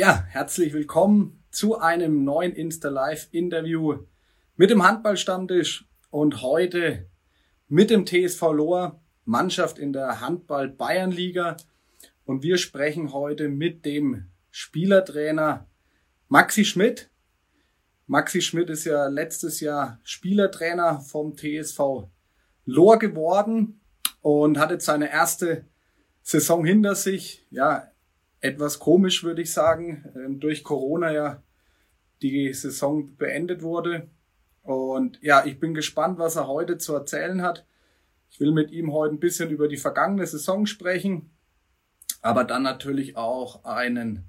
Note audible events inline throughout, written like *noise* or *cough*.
Ja, herzlich willkommen zu einem neuen Insta Live Interview mit dem Handballstammtisch und heute mit dem TSV Lohr, Mannschaft in der Handball Bayernliga. Und wir sprechen heute mit dem Spielertrainer Maxi Schmidt. Maxi Schmidt ist ja letztes Jahr Spielertrainer vom TSV Lohr geworden und hat jetzt seine erste Saison hinter sich. Ja, etwas komisch, würde ich sagen, ähm, durch Corona ja die Saison beendet wurde. Und ja, ich bin gespannt, was er heute zu erzählen hat. Ich will mit ihm heute ein bisschen über die vergangene Saison sprechen, aber dann natürlich auch einen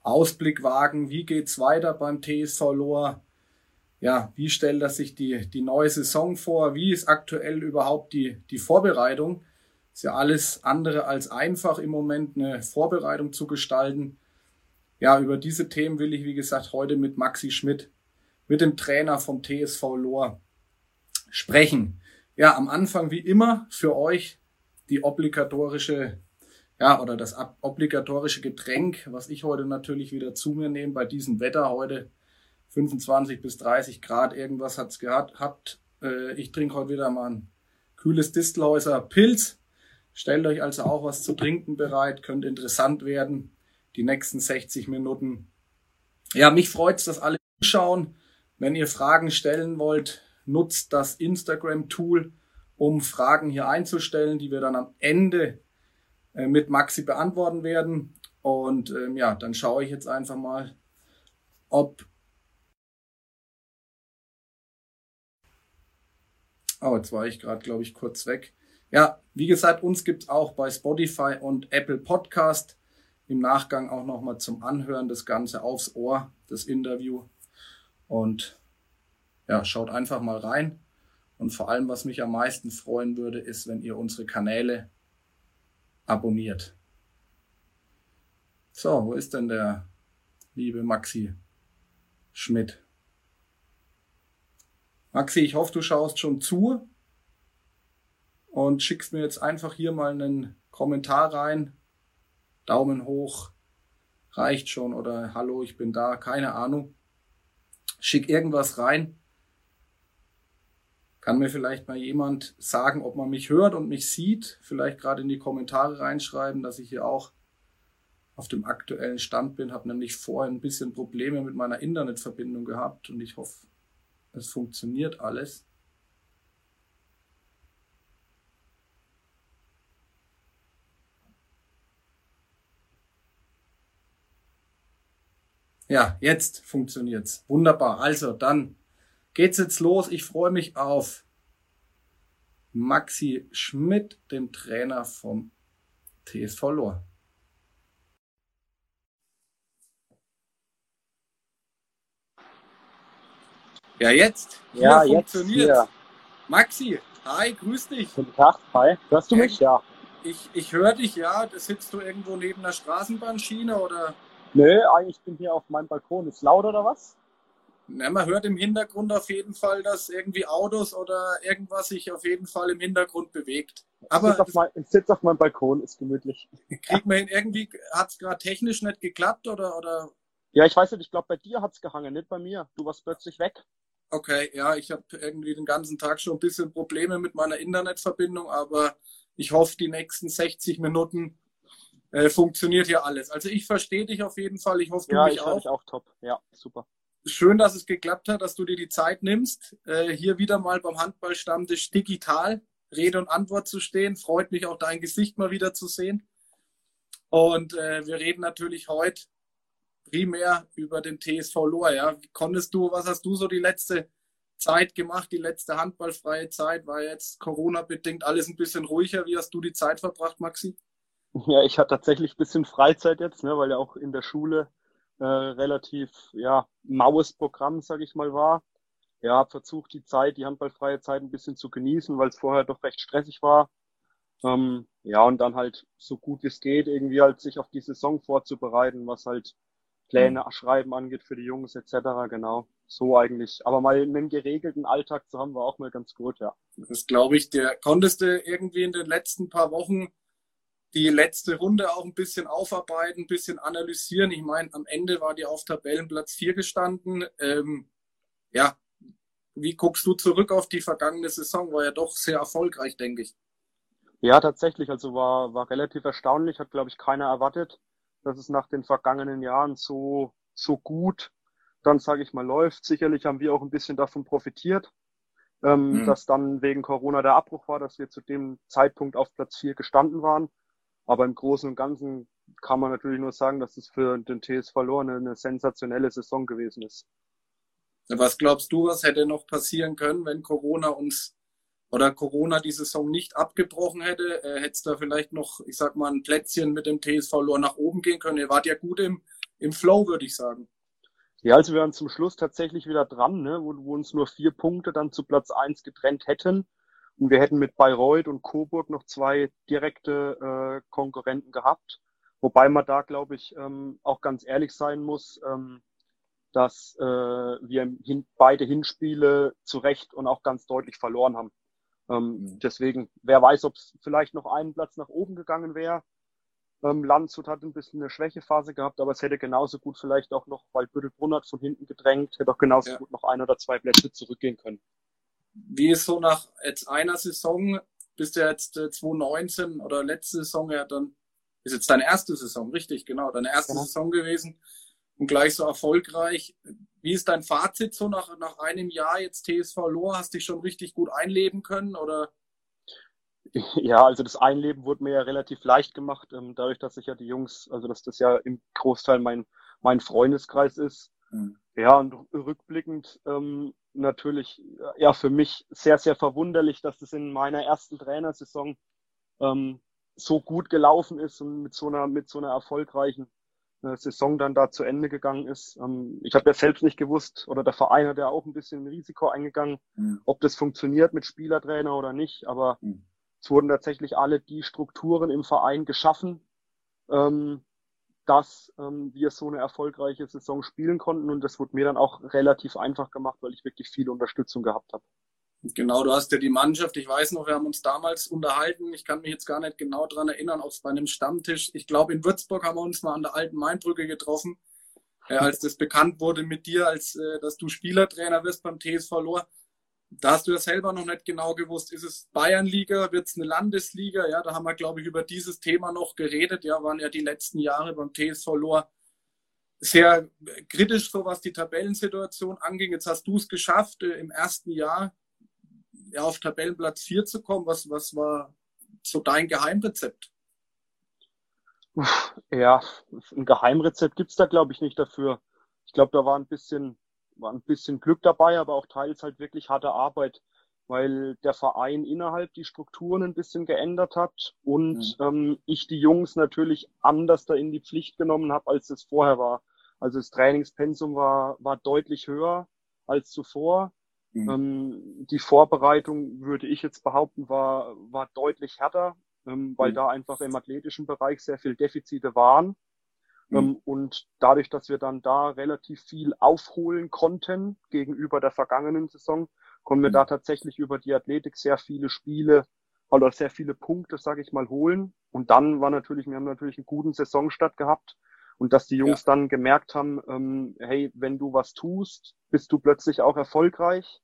Ausblick wagen. Wie geht's weiter beim TSV Lohr? Ja, wie stellt er sich die, die neue Saison vor? Wie ist aktuell überhaupt die, die Vorbereitung? Ist ja alles andere als einfach im Moment eine Vorbereitung zu gestalten. Ja, über diese Themen will ich, wie gesagt, heute mit Maxi Schmidt, mit dem Trainer vom TSV Lohr sprechen. Ja, am Anfang wie immer für euch die obligatorische, ja, oder das obligatorische Getränk, was ich heute natürlich wieder zu mir nehme bei diesem Wetter heute. 25 bis 30 Grad, irgendwas hat's gehabt. Äh, ich trinke heute wieder mal ein kühles Distelhäuser Pilz. Stellt euch also auch was zu trinken bereit, könnte interessant werden. Die nächsten 60 Minuten. Ja, mich freut's, dass alle zuschauen. Wenn ihr Fragen stellen wollt, nutzt das Instagram-Tool, um Fragen hier einzustellen, die wir dann am Ende äh, mit Maxi beantworten werden. Und ähm, ja, dann schaue ich jetzt einfach mal, ob. Oh, jetzt war ich gerade, glaube ich, kurz weg. Ja, wie gesagt, uns gibt's auch bei Spotify und Apple Podcast. Im Nachgang auch nochmal zum Anhören das Ganze aufs Ohr, das Interview. Und ja, schaut einfach mal rein. Und vor allem, was mich am meisten freuen würde, ist, wenn ihr unsere Kanäle abonniert. So, wo ist denn der liebe Maxi Schmidt? Maxi, ich hoffe, du schaust schon zu und schickst mir jetzt einfach hier mal einen Kommentar rein. Daumen hoch reicht schon oder Hallo, ich bin da, keine Ahnung. Schick irgendwas rein. Kann mir vielleicht mal jemand sagen, ob man mich hört und mich sieht? Vielleicht gerade in die Kommentare reinschreiben, dass ich hier auch auf dem aktuellen Stand bin. Habe nämlich vorher ein bisschen Probleme mit meiner Internetverbindung gehabt und ich hoffe, es funktioniert alles. Ja, jetzt funktioniert's. Wunderbar. Also, dann geht's jetzt los. Ich freue mich auf Maxi Schmidt, den Trainer vom TSV Lohr. Ja, jetzt. ja, jetzt funktioniert. Maxi, hi, grüß dich. Guten Tag, hi. Hörst du mich? Ja. Ich, ich höre dich, ja. Sitzt du irgendwo neben der Straßenbahnschiene oder? Nö, eigentlich bin ich hier auf meinem Balkon. Ist laut oder was? Na, man hört im Hintergrund auf jeden Fall, dass irgendwie Autos oder irgendwas sich auf jeden Fall im Hintergrund bewegt. Aber ich sitze auf, sitz auf, meinem Balkon, ist gemütlich. *laughs* Kriegt man hin, irgendwie hat es gerade technisch nicht geklappt oder, oder? Ja, ich weiß nicht, ich glaube bei dir hat es gehangen, nicht bei mir. Du warst plötzlich weg. Okay, ja, ich habe irgendwie den ganzen Tag schon ein bisschen Probleme mit meiner Internetverbindung, aber ich hoffe, die nächsten 60 Minuten äh, funktioniert hier alles. Also ich verstehe dich auf jeden Fall. Ich hoffe, du ja, mich ich auch. Dich auch top. Ja, super. Schön, dass es geklappt hat, dass du dir die Zeit nimmst, äh, hier wieder mal beim Handballstammtisch digital Rede und Antwort zu stehen. Freut mich auch dein Gesicht mal wieder zu sehen. Und äh, wir reden natürlich heute primär über den TSV Lohr. Ja. Konntest du, was hast du so die letzte Zeit gemacht, die letzte handballfreie Zeit? War jetzt Corona-bedingt alles ein bisschen ruhiger. Wie hast du die Zeit verbracht, Maxi? Ja, ich hatte tatsächlich ein bisschen Freizeit jetzt, ne, weil ja auch in der Schule äh, relativ ja, maues Programm, sag ich mal, war. Ja, habe versucht, die Zeit, die handballfreie Zeit ein bisschen zu genießen, weil es vorher doch recht stressig war. Ähm, ja, und dann halt so gut wie es geht, irgendwie halt sich auf die Saison vorzubereiten, was halt Pläne mhm. schreiben angeht für die Jungs etc. Genau, so eigentlich. Aber mal einen geregelten Alltag zu haben, war auch mal ganz gut, ja. Das glaube ich dir. Konntest du irgendwie in den letzten paar Wochen die letzte Runde auch ein bisschen aufarbeiten, ein bisschen analysieren. Ich meine, am Ende war die auf Tabellenplatz 4 gestanden. Ähm, ja, wie guckst du zurück auf die vergangene Saison? War ja doch sehr erfolgreich, denke ich. Ja, tatsächlich. Also war, war relativ erstaunlich. Hat, glaube ich, keiner erwartet, dass es nach den vergangenen Jahren so, so gut dann, sage ich mal, läuft. Sicherlich haben wir auch ein bisschen davon profitiert, ähm, mhm. dass dann wegen Corona der Abbruch war, dass wir zu dem Zeitpunkt auf Platz 4 gestanden waren. Aber im Großen und Ganzen kann man natürlich nur sagen, dass es für den TS verloren eine sensationelle Saison gewesen ist. Was glaubst du, was hätte noch passieren können, wenn Corona uns oder Corona die Saison nicht abgebrochen hätte? Äh, hätte es da vielleicht noch, ich sag mal, ein Plätzchen mit dem TSV Lohr nach oben gehen können? Ihr wart ja gut im, im Flow, würde ich sagen. Ja, also wir waren zum Schluss tatsächlich wieder dran, ne, wo, wo uns nur vier Punkte dann zu Platz eins getrennt hätten. Und wir hätten mit Bayreuth und Coburg noch zwei direkte äh, Konkurrenten gehabt. Wobei man da, glaube ich, ähm, auch ganz ehrlich sein muss, ähm, dass äh, wir hin, beide Hinspiele zu Recht und auch ganz deutlich verloren haben. Ähm, mhm. Deswegen, wer weiß, ob es vielleicht noch einen Platz nach oben gegangen wäre. Ähm, Landshut hat ein bisschen eine Schwächephase gehabt, aber es hätte genauso gut vielleicht auch noch, weil Büttelbrunn hat von hinten gedrängt, hätte auch genauso ja. gut noch ein oder zwei Plätze zurückgehen können wie ist so nach jetzt einer Saison, bist du jetzt äh, 2019 oder letzte Saison ja dann, ist jetzt deine erste Saison, richtig, genau, deine erste genau. Saison gewesen und gleich so erfolgreich. Wie ist dein Fazit so nach, nach einem Jahr jetzt TSV Lohr? Hast dich schon richtig gut einleben können oder? *laughs* Ja, also das Einleben wurde mir ja relativ leicht gemacht, ähm, dadurch, dass ich ja die Jungs, also dass das ja im Großteil mein, mein Freundeskreis ist. Mhm. Ja, und rückblickend ähm, natürlich ja für mich sehr, sehr verwunderlich, dass das in meiner ersten Trainersaison ähm, so gut gelaufen ist und mit so einer, mit so einer erfolgreichen äh, Saison dann da zu Ende gegangen ist. Ähm, ich habe ja selbst nicht gewusst, oder der Verein hat ja auch ein bisschen Risiko eingegangen, mhm. ob das funktioniert mit Spielertrainer oder nicht, aber mhm. es wurden tatsächlich alle die Strukturen im Verein geschaffen, ähm, dass ähm, wir so eine erfolgreiche Saison spielen konnten. Und das wurde mir dann auch relativ einfach gemacht, weil ich wirklich viel Unterstützung gehabt habe. Genau, du hast ja die Mannschaft, ich weiß noch, wir haben uns damals unterhalten, ich kann mich jetzt gar nicht genau dran erinnern, ob es bei einem Stammtisch, ich glaube in Würzburg haben wir uns mal an der alten Mainbrücke getroffen, äh, als das bekannt wurde mit dir, als äh, dass du Spielertrainer wirst beim TSV Lohr da hast du ja selber noch nicht genau gewusst, ist es Bayernliga, wird es eine Landesliga? Ja, da haben wir, glaube ich, über dieses Thema noch geredet. Ja, waren ja die letzten Jahre beim TSV Lohr sehr kritisch, so was die Tabellensituation anging. Jetzt hast du es geschafft, äh, im ersten Jahr ja, auf Tabellenplatz 4 zu kommen. Was, was war so dein Geheimrezept? Ja, ein Geheimrezept gibt's da, glaube ich, nicht dafür. Ich glaube, da war ein bisschen war ein bisschen Glück dabei, aber auch teils halt wirklich harte Arbeit, weil der Verein innerhalb die Strukturen ein bisschen geändert hat und mhm. ähm, ich die Jungs natürlich anders da in die Pflicht genommen habe, als es vorher war. Also das Trainingspensum war, war deutlich höher als zuvor. Mhm. Ähm, die Vorbereitung, würde ich jetzt behaupten, war, war deutlich härter, ähm, weil mhm. da einfach im athletischen Bereich sehr viel Defizite waren. Mhm. Ähm, und dadurch, dass wir dann da relativ viel aufholen konnten gegenüber der vergangenen Saison, konnten wir mhm. da tatsächlich über die Athletik sehr viele Spiele oder sehr viele Punkte, sage ich mal, holen. Und dann war natürlich, wir haben natürlich einen guten Saisonstart gehabt und dass die Jungs ja. dann gemerkt haben, ähm, hey, wenn du was tust, bist du plötzlich auch erfolgreich.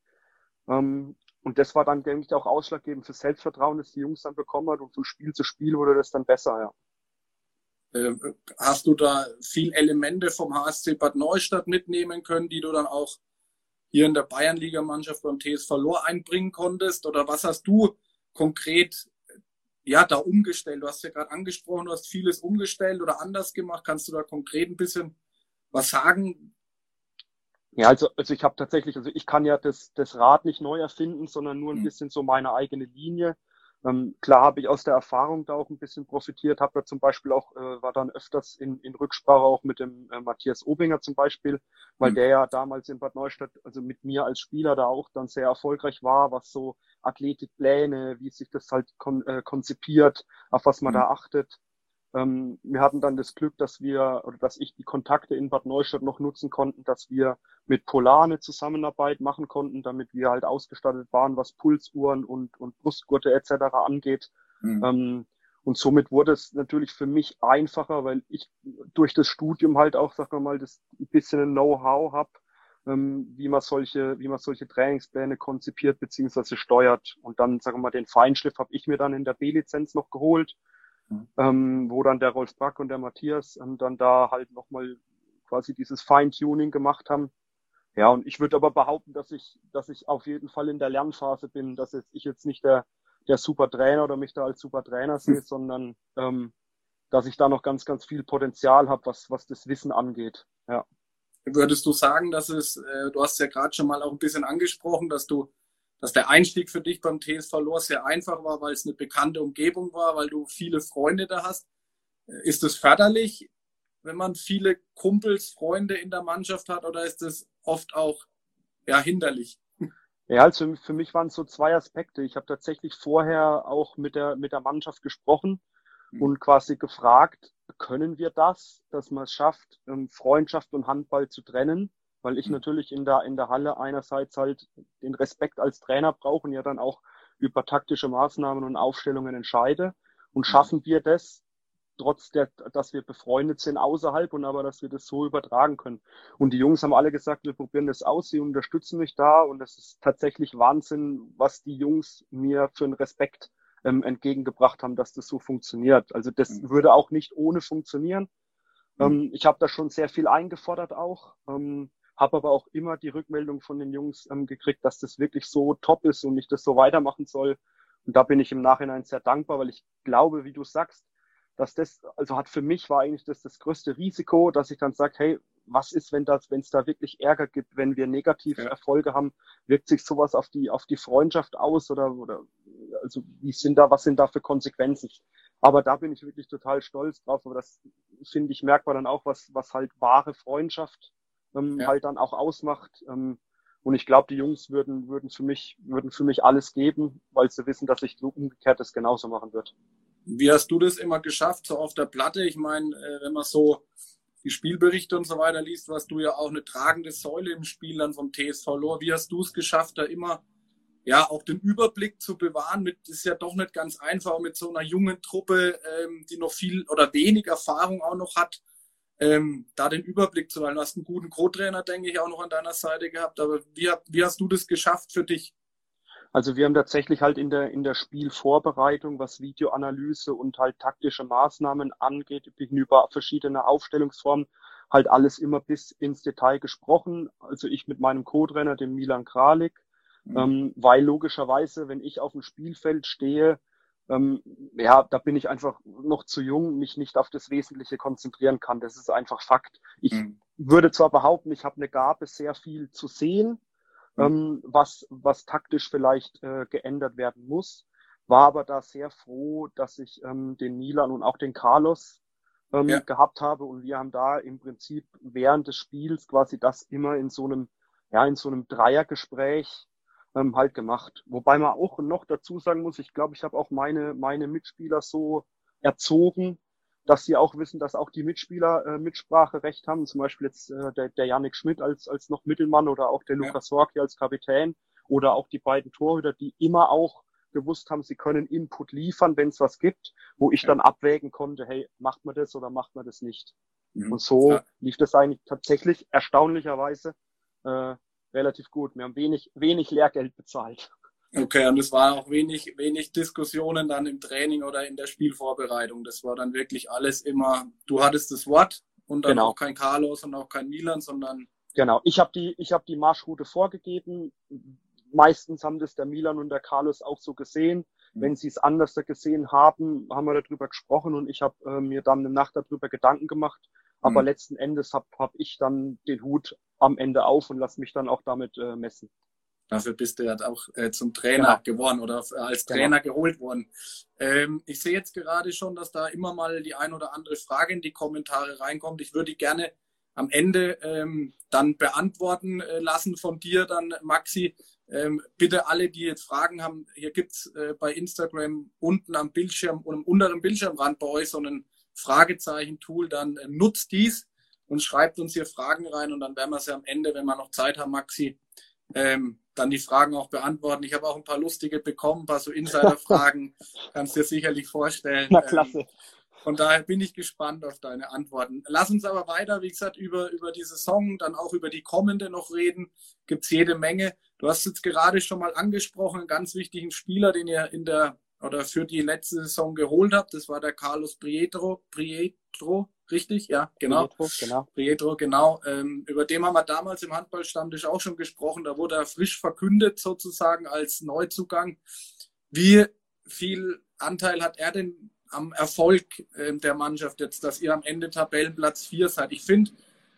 Ähm, und das war dann, denke ich, auch ausschlaggebend für Selbstvertrauen, das die Jungs dann bekommen hat und von Spiel zu Spiel wurde das dann besser, ja. Äh, hast du da viel Elemente vom HSC Bad Neustadt mitnehmen können, die du dann auch hier in der Bayernligamannschaft beim TSV Lohr einbringen konntest? Oder was hast du konkret ja, da umgestellt? Du hast ja gerade angesprochen, du hast vieles umgestellt oder anders gemacht. Kannst du da konkret ein bisschen was sagen? Ja, also, also ich habe tatsächlich, also ich kann ja das, das Rad nicht neu erfinden, sondern nur ein hm. bisschen so meine eigene Linie. Ähm, klar habe ich aus der Erfahrung da auch ein bisschen profitiert, habe da zum Beispiel auch, äh, war dann öfters in, in Rücksprache auch mit dem äh, Matthias Obinger zum Beispiel, weil mhm. der ja damals in Bad Neustadt, also mit mir als Spieler da auch dann sehr erfolgreich war, was so Athletikpläne, wie sich das halt kon äh, konzipiert, auf was man mhm. da achtet. Ähm, wir hatten dann das Glück, dass wir oder dass ich die Kontakte in Bad Neustadt noch nutzen konnten, dass wir mit Polar eine Zusammenarbeit machen konnten, damit wir halt ausgestattet waren, was Pulsuhren und, und Brustgurte etc. angeht. Mhm. Ähm, Und somit wurde es natürlich für mich einfacher, weil ich durch das Studium halt auch, wir mal, das ein bisschen Know-how habe, ähm, wie man solche, wie man solche Trainingspläne konzipiert bzw. steuert. Und dann, sagen wir mal, den Feinschliff habe ich mir dann in der B-Lizenz noch geholt, mhm. ähm, wo dann der Rolf Brack und der Matthias ähm, dann da halt nochmal quasi dieses Feintuning gemacht haben. Ja, und ich würde aber behaupten, dass ich, dass ich auf jeden Fall in der Lernphase bin, dass jetzt, ich jetzt nicht der, der super Trainer oder mich da als super Trainer sehe, hm. sondern ähm, dass ich da noch ganz, ganz viel Potenzial habe, was, was das Wissen angeht. Ja. Würdest du sagen, dass es, äh, du hast ja gerade schon mal auch ein bisschen angesprochen, dass du, dass der Einstieg für dich beim TSV Lohr sehr einfach war, weil es eine bekannte Umgebung war, weil du viele Freunde da hast. Ist es förderlich, wenn man viele Kumpels, Freunde in der Mannschaft hat, oder ist es oft auch ja, hinderlich? Ja, also für mich waren es so zwei Aspekte. Ich habe tatsächlich vorher auch mit der, mit der Mannschaft gesprochen mhm. und quasi gefragt, können wir das, dass man es schafft, ähm, Freundschaft und Handball zu trennen? Weil ich mhm. natürlich in der, in der Halle einerseits halt den Respekt als Trainer brauche und ja dann auch über taktische Maßnahmen und Aufstellungen entscheide. Und hm. schaffen wir das, trotz der, dass wir befreundet sind außerhalb und aber, dass wir das so übertragen können. Und die Jungs haben alle gesagt, wir probieren das aus, sie unterstützen mich da und das ist tatsächlich Wahnsinn, was die Jungs mir für einen Respekt ähm, entgegengebracht haben, dass das so funktioniert. Also das mhm. würde auch nicht ohne funktionieren. Mhm. Ähm, ich habe da schon sehr viel eingefordert auch, ähm, habe aber auch immer die Rückmeldung von den Jungs ähm, gekriegt, dass das wirklich so top ist und ich das so weitermachen soll. Und da bin ich im Nachhinein sehr dankbar, weil ich glaube, wie du sagst, dass das, also hat für mich war eigentlich das das größte Risiko, dass ich dann sage, hey, was ist, wenn das, wenn es da wirklich Ärger gibt, wenn wir negative ja. Erfolge haben, wirkt sich sowas auf die, auf die Freundschaft aus oder, oder, also wie sind da, was sind da für Konsequenzen? Aber da bin ich wirklich total stolz drauf, aber das finde ich merkbar dann auch, was, was halt wahre Freundschaft ähm, ja. halt dann auch ausmacht. Ähm, und ich glaube, die Jungs würden, würden für mich, würden für mich alles geben, weil sie wissen, dass ich so umgekehrt das genauso machen wird. Wie hast du das immer geschafft, so auf der Platte? Ich meine, äh, wenn man so die Spielberichte und so weiter liest, warst du ja auch eine tragende Säule im Spiel dann vom TSV Lohr. Wie hast du es geschafft, da immer ja auch den Überblick zu bewahren? Mit ist ja doch nicht ganz einfach mit so einer jungen Truppe, ähm, die noch viel oder wenig Erfahrung auch noch hat, ähm, da den Überblick zu halten. Du hast einen guten Co-Trainer, denke ich, auch noch an deiner Seite gehabt. Aber wie, wie hast du das geschafft für dich? Also wir haben tatsächlich halt in der, in der Spielvorbereitung, was Videoanalyse und halt taktische Maßnahmen angeht, über verschiedene Aufstellungsformen, halt alles immer bis ins Detail gesprochen. Also ich mit meinem Co-Trainer, dem Milan Kralik, mhm. ähm, weil logischerweise, wenn ich auf dem Spielfeld stehe, ähm, ja, da bin ich einfach noch zu jung, mich nicht auf das Wesentliche konzentrieren kann. Das ist einfach Fakt. Ich mhm. würde zwar behaupten, ich habe eine Gabe, sehr viel zu sehen, Mhm. ähm, was, was taktisch vielleicht äh, geändert werden muss. War aber da sehr froh, dass ich ähm, den Milan und auch den Carlos ähm, ja. gehabt habe und wir haben da im Prinzip während des Spiels quasi das immer in so einem, ja, in so einem Dreiergespräch ähm, halt gemacht. Wobei man auch noch dazu sagen muss, ich glaube, ich habe auch meine, meine Mitspieler so erzogen, dass sie auch wissen, dass auch die Mitspieler äh, Mitspracherecht haben. Zum Beispiel jetzt äh, der, der Yannick Schmidt als, als noch Mittelmann oder auch der ja. Lukas Sorki als Kapitän oder auch die beiden Torhüter, die immer auch gewusst haben, sie können Input liefern, wenn es was gibt, wo ich ja. dann abwägen konnte, hey, macht man das oder macht man das nicht? Mhm. Und so ja. lief das eigentlich tatsächlich erstaunlicherweise äh, relativ gut. Wir haben wenig, wenig Lehrgeld bezahlt. Okay, und es war auch wenig, wenig Diskussionen dann im Training oder in der Spielvorbereitung. Das war dann wirklich alles immer, du hattest das Wort und dann genau. auch kein Carlos und auch kein Milan, sondern. Genau, ich habe die, ich habe die Marschroute vorgegeben. Meistens haben das der Milan und der Carlos auch so gesehen. Mhm. Wenn sie es anders gesehen haben, haben wir darüber gesprochen und ich habe äh, mir dann eine Nacht darüber Gedanken gemacht. Aber mhm. letzten Endes habe hab ich dann den Hut am Ende auf und lass mich dann auch damit äh, messen. Dafür bist du ja auch äh, zum Trainer genau. geworden oder äh, als genau. Trainer genau. geholt worden. Ähm, ich sehe jetzt gerade schon, dass da immer mal die ein oder andere Frage in die Kommentare reinkommt. Ich würde die gerne am Ende ähm, dann beantworten äh, lassen von dir, dann Maxi. Ähm, bitte alle, die jetzt Fragen haben, hier gibt's äh, bei Instagram unten am Bildschirm und am unteren Bildschirmrand bei euch so ein Fragezeichen-Tool, dann äh, nutzt dies und schreibt uns hier Fragen rein und dann werden wir sie am Ende, wenn wir noch Zeit haben, Maxi, ähm, dann die Fragen auch beantworten. Ich habe auch ein paar lustige bekommen, ein paar so Insider-Fragen, *laughs* kannst dir sicherlich vorstellen. Na klasse. Ähm, von daher bin ich gespannt auf deine Antworten. Lass uns aber weiter, wie gesagt, über, über die Saison, dann auch über die kommende noch reden. Gibt es jede Menge. Du hast jetzt gerade schon mal angesprochen, einen ganz wichtigen Spieler, den ihr in der oder für die letzte Saison geholt habt. Das war der Carlos Prietro. Prietro, richtig? Ja, genau. Prietro, genau. Prietro, genau. Ähm, über den haben wir damals im Handballstammtisch auch schon gesprochen. Da wurde er frisch verkündet sozusagen als Neuzugang. Wie viel Anteil hat er denn am Erfolg äh, der Mannschaft jetzt, dass ihr am Ende Tabellenplatz 4 seid? Ich finde,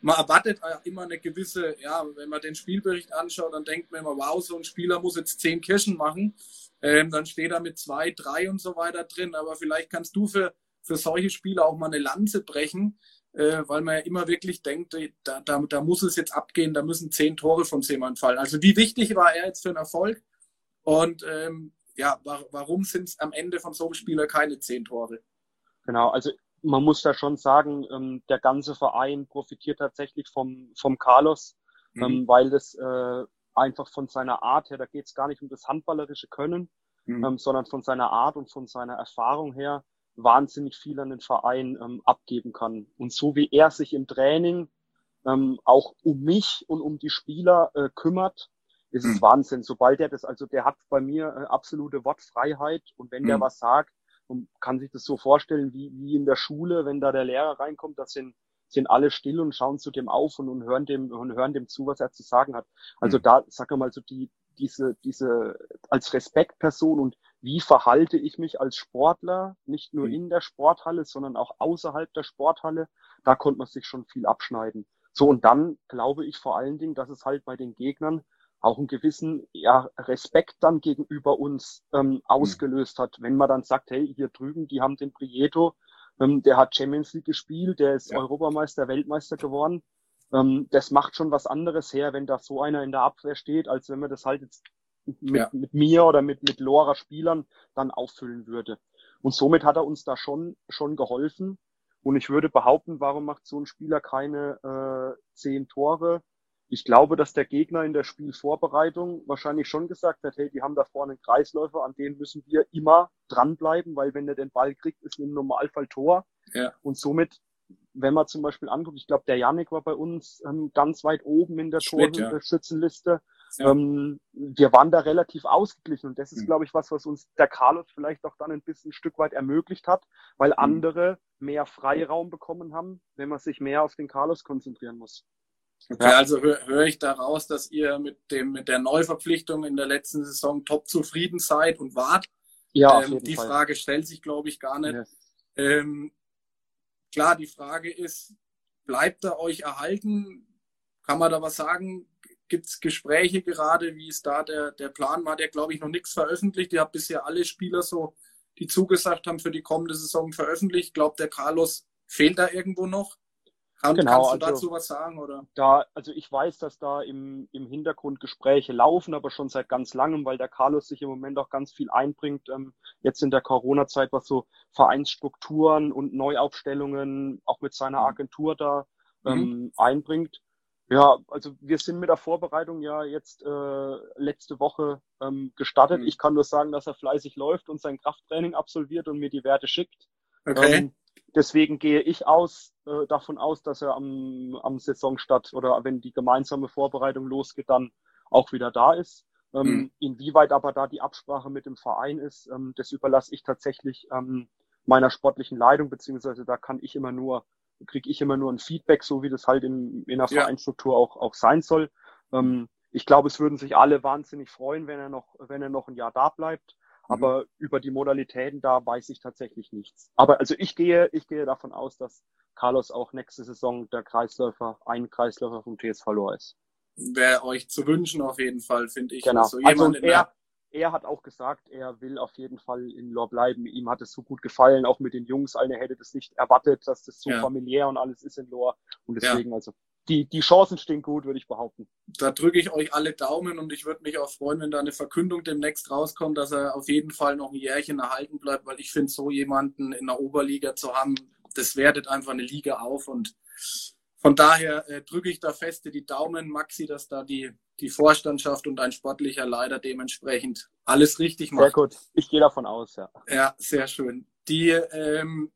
man erwartet immer eine gewisse, ja, wenn man den Spielbericht anschaut, dann denkt man immer, wow, so ein Spieler muss jetzt zehn Kirschen machen. Ähm, dann steht er mit zwei, drei und so weiter drin. Aber vielleicht kannst du für, für solche Spieler auch mal eine Lanze brechen, äh, weil man ja immer wirklich denkt, da, da, da muss es jetzt abgehen, da müssen zehn Tore von jemand fallen. Also wie wichtig war er jetzt für den Erfolg? Und ähm, ja, wa warum sind es am Ende von so einem Spieler keine zehn Tore? Genau, also man muss da schon sagen, ähm, der ganze Verein profitiert tatsächlich vom, vom Carlos, mhm. ähm, weil das äh, einfach von seiner Art her, da geht es gar nicht um das handballerische Können, mhm. ähm, sondern von seiner Art und von seiner Erfahrung her wahnsinnig viel an den Verein ähm, abgeben kann. Und so wie er sich im Training ähm, auch um mich und um die Spieler äh, kümmert, ist mhm. es Wahnsinn. Sobald er das, also der hat bei mir äh, absolute Wortfreiheit und wenn mhm. der was sagt, und kann sich das so vorstellen wie, wie in der Schule, wenn da der Lehrer reinkommt, das sind sind alle still und schauen zu dem auf und, und hören dem und hören dem zu, was er zu sagen hat. Also mhm. da, sag mal so die diese diese als Respektperson und wie verhalte ich mich als Sportler, nicht nur mhm. in der Sporthalle, sondern auch außerhalb der Sporthalle, da konnte man sich schon viel abschneiden. So und dann glaube ich vor allen Dingen, dass es halt bei den Gegnern auch einen gewissen ja, Respekt dann gegenüber uns ähm, mhm. ausgelöst hat, wenn man dann sagt, hey, hier drüben, die haben den Prieto, ähm, der hat Champions League gespielt, der ist ja. Europameister, Weltmeister geworden. Ähm, das macht schon was anderes her, wenn da so einer in der Abwehr steht, als wenn man das halt jetzt mit, ja. mit mir oder mit, mit Lora Spielern dann auffüllen würde. Und somit hat er uns da schon, schon geholfen. Und ich würde behaupten, warum macht so ein Spieler keine äh, zehn Tore? Ich glaube, dass der Gegner in der Spielvorbereitung wahrscheinlich schon gesagt hat, hey, die haben da vorne einen Kreisläufer, an dem müssen wir immer dranbleiben, weil wenn er den Ball kriegt, ist im Normalfall Tor. Ja. Und somit, wenn man zum Beispiel anguckt, ich glaube, der Janik war bei uns ähm, ganz weit oben in der Torschützenliste. Ja. Ähm, wir waren da relativ ausgeglichen und das ist, mhm. glaube ich, was, was uns der Carlos vielleicht auch dann ein bisschen ein Stück weit ermöglicht hat, weil mhm. andere mehr Freiraum bekommen haben, wenn man sich mehr auf den Carlos konzentrieren muss. Okay, ja. also höre hör ich daraus, dass ihr mit dem mit der Neuverpflichtung in der letzten Saison top zufrieden seid und wart. Ja, ähm, die Fall. Frage stellt sich, glaube ich, gar nicht. Ja. Ähm, klar, die Frage ist, bleibt er euch erhalten? Kann man da was sagen? Gibt es Gespräche gerade? Wie ist da der, der Plan? Man hat ja, glaube ich, noch nichts veröffentlicht. Ihr habt bisher alle Spieler so, die zugesagt haben, für die kommende Saison veröffentlicht. Glaubt der Carlos fehlt da irgendwo noch? Kann, genau, kannst du also, dazu was sagen? Oder? Da, also ich weiß, dass da im, im Hintergrund Gespräche laufen, aber schon seit ganz langem, weil der Carlos sich im Moment auch ganz viel einbringt, ähm, jetzt in der Corona-Zeit, was so Vereinsstrukturen und Neuaufstellungen auch mit seiner mhm. Agentur da ähm, mhm. einbringt. Ja, also wir sind mit der Vorbereitung ja jetzt äh, letzte Woche ähm, gestartet. Mhm. Ich kann nur sagen, dass er fleißig läuft und sein Krafttraining absolviert und mir die Werte schickt. Okay. Ähm, Deswegen gehe ich aus, äh, davon aus, dass er am, am Saisonstart oder wenn die gemeinsame Vorbereitung losgeht, dann auch wieder da ist. Ähm, mhm. Inwieweit aber da die Absprache mit dem Verein ist, ähm, das überlasse ich tatsächlich ähm, meiner sportlichen Leitung, beziehungsweise da kann ich immer nur, kriege ich immer nur ein Feedback, so wie das halt in, in der ja. Vereinsstruktur auch, auch sein soll. Ähm, ich glaube, es würden sich alle wahnsinnig freuen, wenn er noch, wenn er noch ein Jahr da bleibt. Mhm. Aber über die Modalitäten da weiß ich tatsächlich nichts. Aber also ich gehe, ich gehe davon aus, dass Carlos auch nächste Saison der Kreisläufer, ein Kreisläufer vom TSV Lohr ist. Wäre euch zu wünschen auf jeden Fall, finde ich. Genau. Also, also er, er hat auch gesagt, er will auf jeden Fall in Lohr bleiben. Ihm hat es so gut gefallen, auch mit den Jungs. Einer hätte das nicht erwartet, dass das so ja. familiär und alles ist in Lohr. Und deswegen, ja. also die, die Chancen stehen gut, würde ich behaupten. Da drücke ich euch alle Daumen und ich würde mich auch freuen, wenn da eine Verkündung demnächst rauskommt, dass er auf jeden Fall noch ein Jährchen erhalten bleibt, weil ich finde, so jemanden in der Oberliga zu haben, das wertet einfach eine Liga auf und von daher äh, drücke ich da feste die Daumen, Maxi, dass da die, die Vorstandschaft und ein sportlicher Leiter dementsprechend alles richtig macht. Sehr gut. Ich gehe davon aus, ja. Ja, sehr schön. Die, ähm,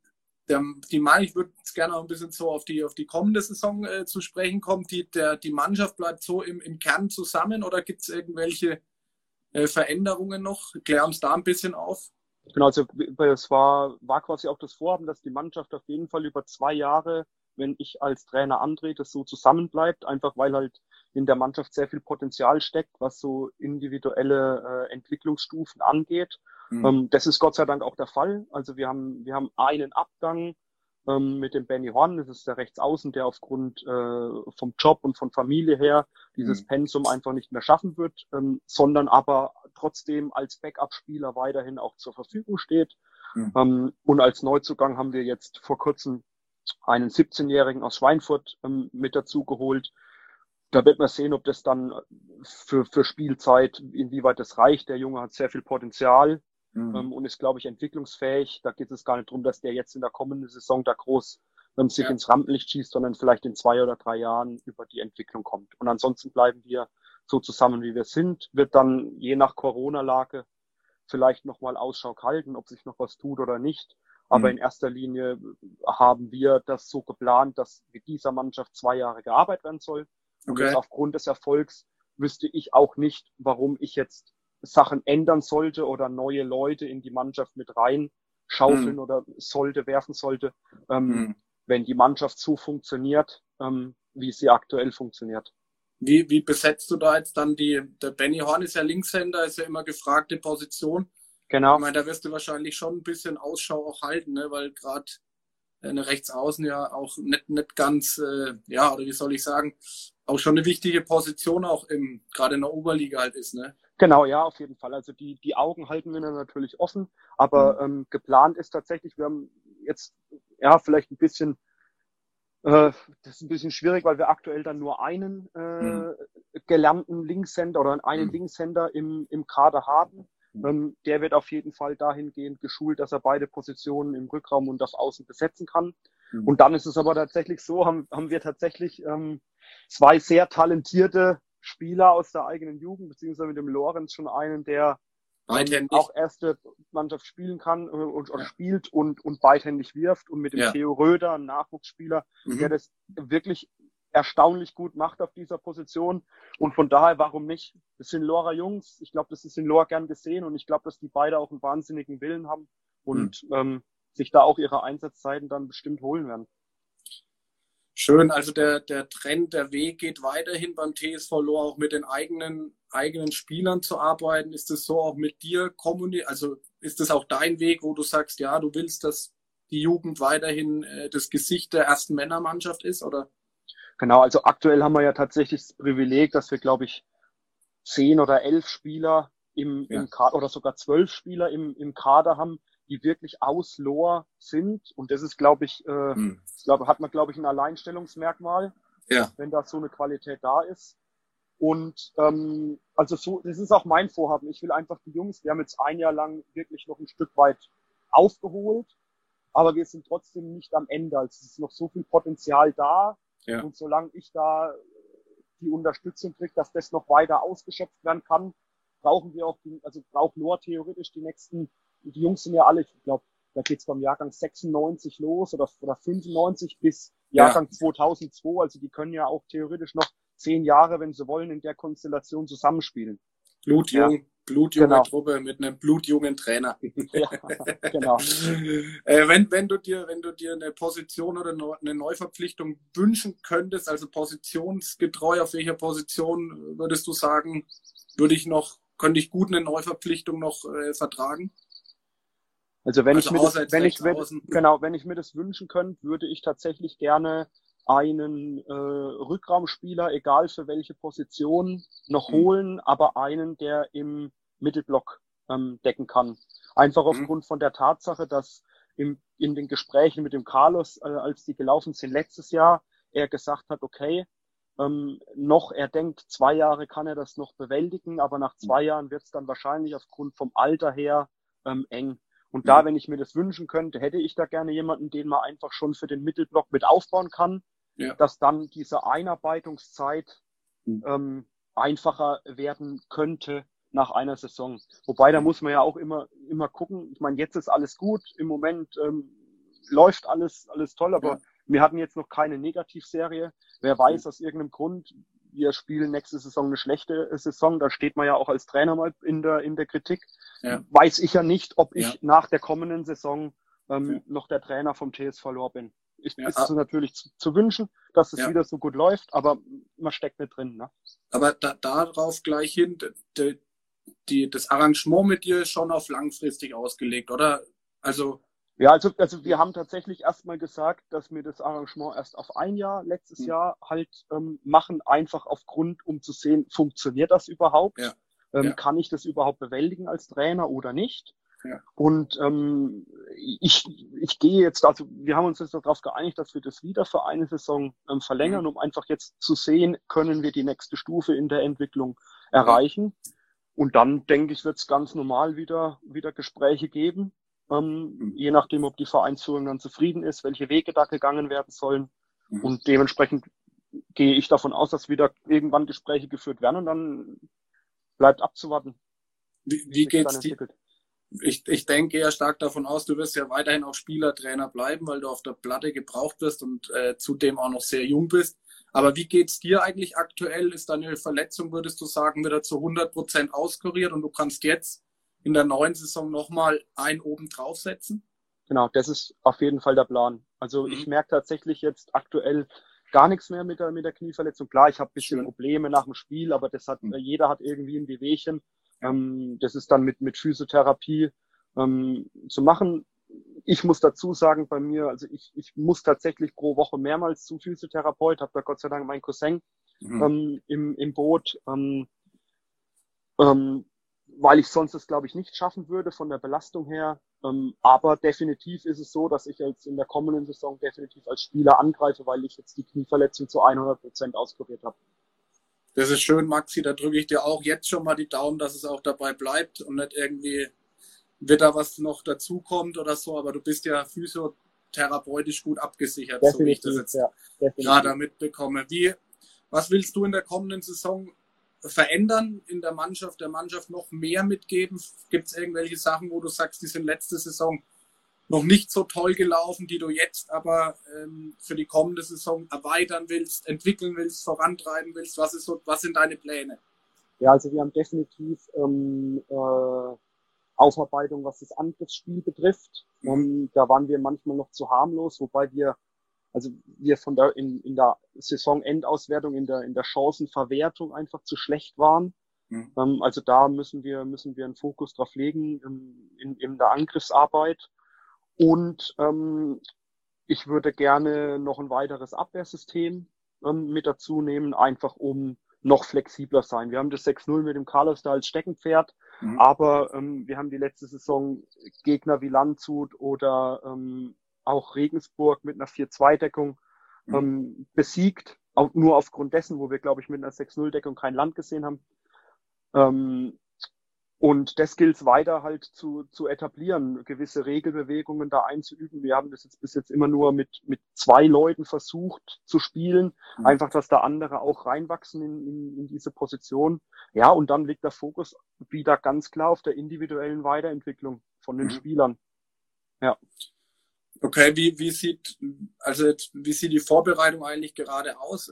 der, die Mann, ich würde gerne auch ein bisschen so auf die, auf die kommende Saison äh, zu sprechen kommen. Die, der, die Mannschaft bleibt so im, im Kern zusammen oder gibt es irgendwelche äh, Veränderungen noch? Klär uns da ein bisschen auf. Genau, also es war, war quasi auch das Vorhaben, dass die Mannschaft auf jeden Fall über zwei Jahre wenn ich als Trainer antrete, so zusammenbleibt, einfach weil halt in der Mannschaft sehr viel Potenzial steckt, was so individuelle äh, Entwicklungsstufen angeht. Mhm. Ähm, das ist Gott sei Dank auch der Fall. Also wir haben, wir haben einen Abgang ähm, mit dem Benny Horn, das ist der Rechtsaußen, der aufgrund äh, vom Job und von Familie her dieses mhm. Pensum einfach nicht mehr schaffen wird, ähm, sondern aber trotzdem als Backup-Spieler weiterhin auch zur Verfügung steht. Mhm. Ähm, und als Neuzugang haben wir jetzt vor kurzem einen 17-Jährigen aus Schweinfurt ähm, mit dazu geholt. Da wird man sehen, ob das dann für, für Spielzeit, inwieweit das reicht. Der Junge hat sehr viel Potenzial mhm. ähm, und ist, glaube ich, entwicklungsfähig. Da geht es gar nicht darum, dass der jetzt in der kommenden Saison da groß ähm, sich ja. ins Rampenlicht schießt, sondern vielleicht in zwei oder drei Jahren über die Entwicklung kommt. Und ansonsten bleiben wir so zusammen, wie wir sind. Wird dann je nach Corona-Lage vielleicht nochmal Ausschau halten, ob sich noch was tut oder nicht. Aber mhm. in erster Linie haben wir das so geplant, dass mit dieser Mannschaft zwei Jahre gearbeitet werden soll. Und okay. aufgrund des Erfolgs wüsste ich auch nicht, warum ich jetzt Sachen ändern sollte oder neue Leute in die Mannschaft mit rein schaufeln mhm. oder sollte, werfen sollte, ähm, mhm. wenn die Mannschaft so funktioniert, ähm, wie sie aktuell funktioniert. Wie, wie besetzt du da jetzt dann die, der Benny Horn ist ja Linkshänder, ist ja immer gefragte Position. Genau. Ich meine, da wirst du wahrscheinlich schon ein bisschen Ausschau auch halten, ne? weil gerade eine Rechtsaußen ja auch nicht, nicht ganz, äh, ja, oder wie soll ich sagen, auch schon eine wichtige Position auch im, gerade in der Oberliga halt ist, ne? Genau, ja, auf jeden Fall. Also die, die Augen halten wir dann natürlich offen, aber mhm. ähm, geplant ist tatsächlich, wir haben jetzt ja vielleicht ein bisschen, äh, das ist ein bisschen schwierig, weil wir aktuell dann nur einen äh, mhm. gelernten Linkshänder oder einen mhm. Linkshänder im, im Kader haben. Ähm, der wird auf jeden Fall dahingehend geschult, dass er beide Positionen im Rückraum und auf Außen besetzen kann. Mhm. Und dann ist es aber tatsächlich so, haben, haben wir tatsächlich ähm, zwei sehr talentierte Spieler aus der eigenen Jugend, beziehungsweise mit dem Lorenz schon einen, der ähm, auch erste Mannschaft spielen kann äh, und, ja. spielt und, und beidhändig wirft und mit dem ja. Theo Röder, ein Nachwuchsspieler, mhm. der das wirklich erstaunlich gut macht auf dieser Position. Und von daher, warum nicht? Das sind Lora Jungs. Ich glaube, das ist in Lora gern gesehen und ich glaube, dass die beide auch einen wahnsinnigen Willen haben und mhm. ähm, sich da auch ihre Einsatzzeiten dann bestimmt holen werden. Schön, also der, der Trend, der Weg geht weiterhin beim TSV Lohr auch mit den eigenen, eigenen Spielern zu arbeiten. Ist es so auch mit dir kommuniziert? Also ist das auch dein Weg, wo du sagst, ja, du willst, dass die Jugend weiterhin äh, das Gesicht der ersten Männermannschaft ist, oder? Genau, also aktuell haben wir ja tatsächlich das Privileg, dass wir, glaube ich, zehn oder elf Spieler im, ja. im Kader oder sogar zwölf Spieler im, im Kader haben, die wirklich aus Lohr sind. Und das ist, glaube ich, äh, hm. glaub, hat man, glaube ich, ein Alleinstellungsmerkmal, ja. wenn da so eine Qualität da ist. Und ähm, also so, das ist auch mein Vorhaben. Ich will einfach die Jungs, wir haben jetzt ein Jahr lang wirklich noch ein Stück weit aufgeholt, aber wir sind trotzdem nicht am Ende. Also es ist noch so viel Potenzial da. Ja. Und solange ich da die Unterstützung kriege, dass das noch weiter ausgeschöpft werden kann, brauchen wir auch, die, also braucht Lohr theoretisch die nächsten, die Jungs sind ja alle, ich glaube, da geht's beim Jahrgang 96 los oder, oder 95 bis Jahrgang ja. 2002, also die können ja auch theoretisch noch zehn Jahre, wenn sie wollen, in der Konstellation zusammenspielen. Blutjung, ja blutjunge genau. Truppe mit einem blutjungen Trainer. *laughs* Ja, genau. *laughs* äh, wenn, wenn, du dir, wenn du dir eine Position oder eine Neuverpflichtung wünschen könntest, also positionsgetreu, auf welcher Position würdest du sagen, würde ich noch, könnte ich gut eine Neuverpflichtung noch äh, vertragen? Also wenn also ich mir das, wenn ich mir, genau, wenn ich mir das wünschen könnte, würde ich tatsächlich gerne einen äh, Rückraumspieler, egal für welche Position, noch mhm. holen, aber einen, der im Mittelblock ähm, decken kann. Einfach mhm. aufgrund von der Tatsache, dass im, in den Gesprächen mit dem Carlos, äh, als die gelaufen sind letztes Jahr, er gesagt hat, okay, ähm, noch, er denkt, zwei Jahre kann er das noch bewältigen, aber nach zwei mhm. Jahren wird es dann wahrscheinlich aufgrund vom Alter her ähm, eng. Und mhm. da, wenn ich mir das wünschen könnte, hätte ich da gerne jemanden, den man einfach schon für den Mittelblock mit aufbauen kann, ja. dass dann diese Einarbeitungszeit mhm. ähm, einfacher werden könnte nach einer Saison. Wobei, da muss man ja auch immer, immer gucken. Ich meine, jetzt ist alles gut. Im Moment ähm, läuft alles, alles toll, aber ja. wir hatten jetzt noch keine Negativserie. Wer weiß, aus irgendeinem Grund, wir spielen nächste Saison eine schlechte Saison, da steht man ja auch als Trainer mal in der, in der Kritik. Ja. Weiß ich ja nicht, ob ich ja. nach der kommenden Saison ähm, noch der Trainer vom TSV Lohr bin. Ich, ja. ist natürlich zu, zu, wünschen, dass es wieder so gut läuft, aber man steckt mit drin. Ne? Aber da, darauf gleich hin, die, die, das Arrangement mit dir ist schon auf langfristig ausgelegt, oder? Also ja, also, also wir haben tatsächlich erstmal gesagt, dass wir das Arrangement erst auf ein Jahr, letztes mhm. Jahr halt ähm, machen, einfach aufgrund, um zu sehen, funktioniert das überhaupt? Ja. Ähm, ja. Kann ich das überhaupt bewältigen als Trainer oder nicht? Ja. Und ähm, ich, ich gehe jetzt, also wir haben uns jetzt darauf geeinigt, dass wir das wieder für eine Saison ähm, verlängern, mhm. um einfach jetzt zu sehen, können wir die nächste Stufe in der Entwicklung erreichen. Und dann denke ich, wird es ganz normal wieder, wieder Gespräche geben ähm, mhm. je nachdem, ob die Vereinsführung dann zufrieden ist, welche Wege da gegangen werden sollen. Mhm. Und dementsprechend gehe ich davon aus, dass wieder irgendwann Gespräche geführt werden und dann bleibt abzuwarten. Wie, wie geht's dir? Ich, ich denke eher stark davon aus, du wirst ja weiterhin auch Spieler, Trainer bleiben, weil du auf der Platte gebraucht wirst und äh, zudem auch noch sehr jung bist. Aber wie geht's dir eigentlich aktuell? Ist deine Verletzung, würdest du sagen, wieder zu 100 Prozent auskuriert und du kannst jetzt in der neuen Saison nochmal ein oben draufsetzen? Genau, das ist auf jeden Fall der Plan. Also mhm. ich merke tatsächlich jetzt aktuell gar nichts mehr mit der, mit der Knieverletzung. Klar, ich habe bisschen Schön. Probleme nach dem Spiel, aber das hat, mhm. jeder hat irgendwie ein Wehwehchen. Ähm, das ist dann mit, mit Physiotherapie ähm, zu machen. Ich muss dazu sagen, bei mir, also ich, ich muss tatsächlich pro Woche mehrmals zum Physiotherapeut, habe da Gott sei Dank meinen Cousin mhm. ähm, im, im Boot. Ähm, ähm, weil ich sonst es, glaube ich, nicht schaffen würde von der Belastung her. Ähm, aber definitiv ist es so, dass ich jetzt in der kommenden Saison definitiv als Spieler angreife, weil ich jetzt die Knieverletzung zu 100 Prozent auskuriert habe. Das ist schön, Maxi. Da drücke ich dir auch jetzt schon mal die Daumen, dass es auch dabei bleibt und nicht irgendwie wird da was noch dazukommt oder so. Aber du bist ja physiotherapeutisch gut abgesichert, definitiv, so wie ich das jetzt ja, gerade mitbekomme. Wie, was willst du in der kommenden Saison verändern in der Mannschaft, der Mannschaft noch mehr mitgeben? Gibt es irgendwelche Sachen, wo du sagst, die sind letzte Saison noch nicht so toll gelaufen, die du jetzt aber ähm, für die kommende Saison erweitern willst, entwickeln willst, vorantreiben willst? Was, ist so, was sind deine Pläne? Ja, also wir haben definitiv ähm, äh, Aufarbeitung, was das Angriffsspiel betrifft. Mhm. Ähm, da waren wir manchmal noch zu harmlos, wobei wir also wir von der in, in der Saisonendauswertung, in der in der Chancenverwertung einfach zu schlecht waren. Mhm. Ähm, also da müssen wir müssen wir einen Fokus drauf legen in, in, in der Angriffsarbeit. Und ähm, ich würde gerne noch ein weiteres Abwehrsystem ähm, mit dazu nehmen, einfach um noch flexibler sein. Wir haben das 6-0 mit dem Carlos da als Steckenpferd, mhm. aber ähm, wir haben die letzte Saison Gegner wie Landshut oder ähm, auch Regensburg mit einer 4-2-Deckung mhm. ähm, besiegt. Auch nur aufgrund dessen, wo wir, glaube ich, mit einer 6-0-Deckung kein Land gesehen haben. Ähm, und das gilt weiter halt zu, zu etablieren, gewisse Regelbewegungen da einzuüben. Wir haben das jetzt bis jetzt immer nur mit, mit zwei Leuten versucht zu spielen. Mhm. Einfach, dass da andere auch reinwachsen in, in, in diese Position. Ja, und dann liegt der Fokus wieder ganz klar auf der individuellen Weiterentwicklung von den mhm. Spielern. Ja. Okay, wie, wie sieht, also jetzt, wie sieht die Vorbereitung eigentlich gerade aus?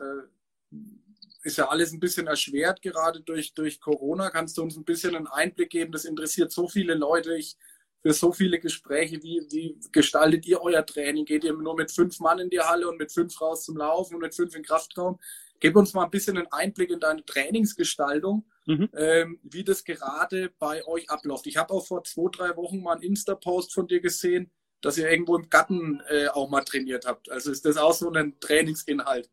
Ist ja alles ein bisschen erschwert gerade durch, durch Corona. Kannst du uns ein bisschen einen Einblick geben? Das interessiert so viele Leute. Ich, für so viele Gespräche. Wie, wie gestaltet ihr euer Training? Geht ihr nur mit fünf Mann in die Halle und mit fünf raus zum Laufen und mit fünf in Kraftraum? Gib uns mal ein bisschen einen Einblick in deine Trainingsgestaltung, mhm. ähm, wie das gerade bei euch abläuft. Ich habe auch vor zwei, drei Wochen mal einen Insta-Post von dir gesehen dass ihr irgendwo im Garten äh, auch mal trainiert habt. Also ist das auch so ein Trainingsinhalt?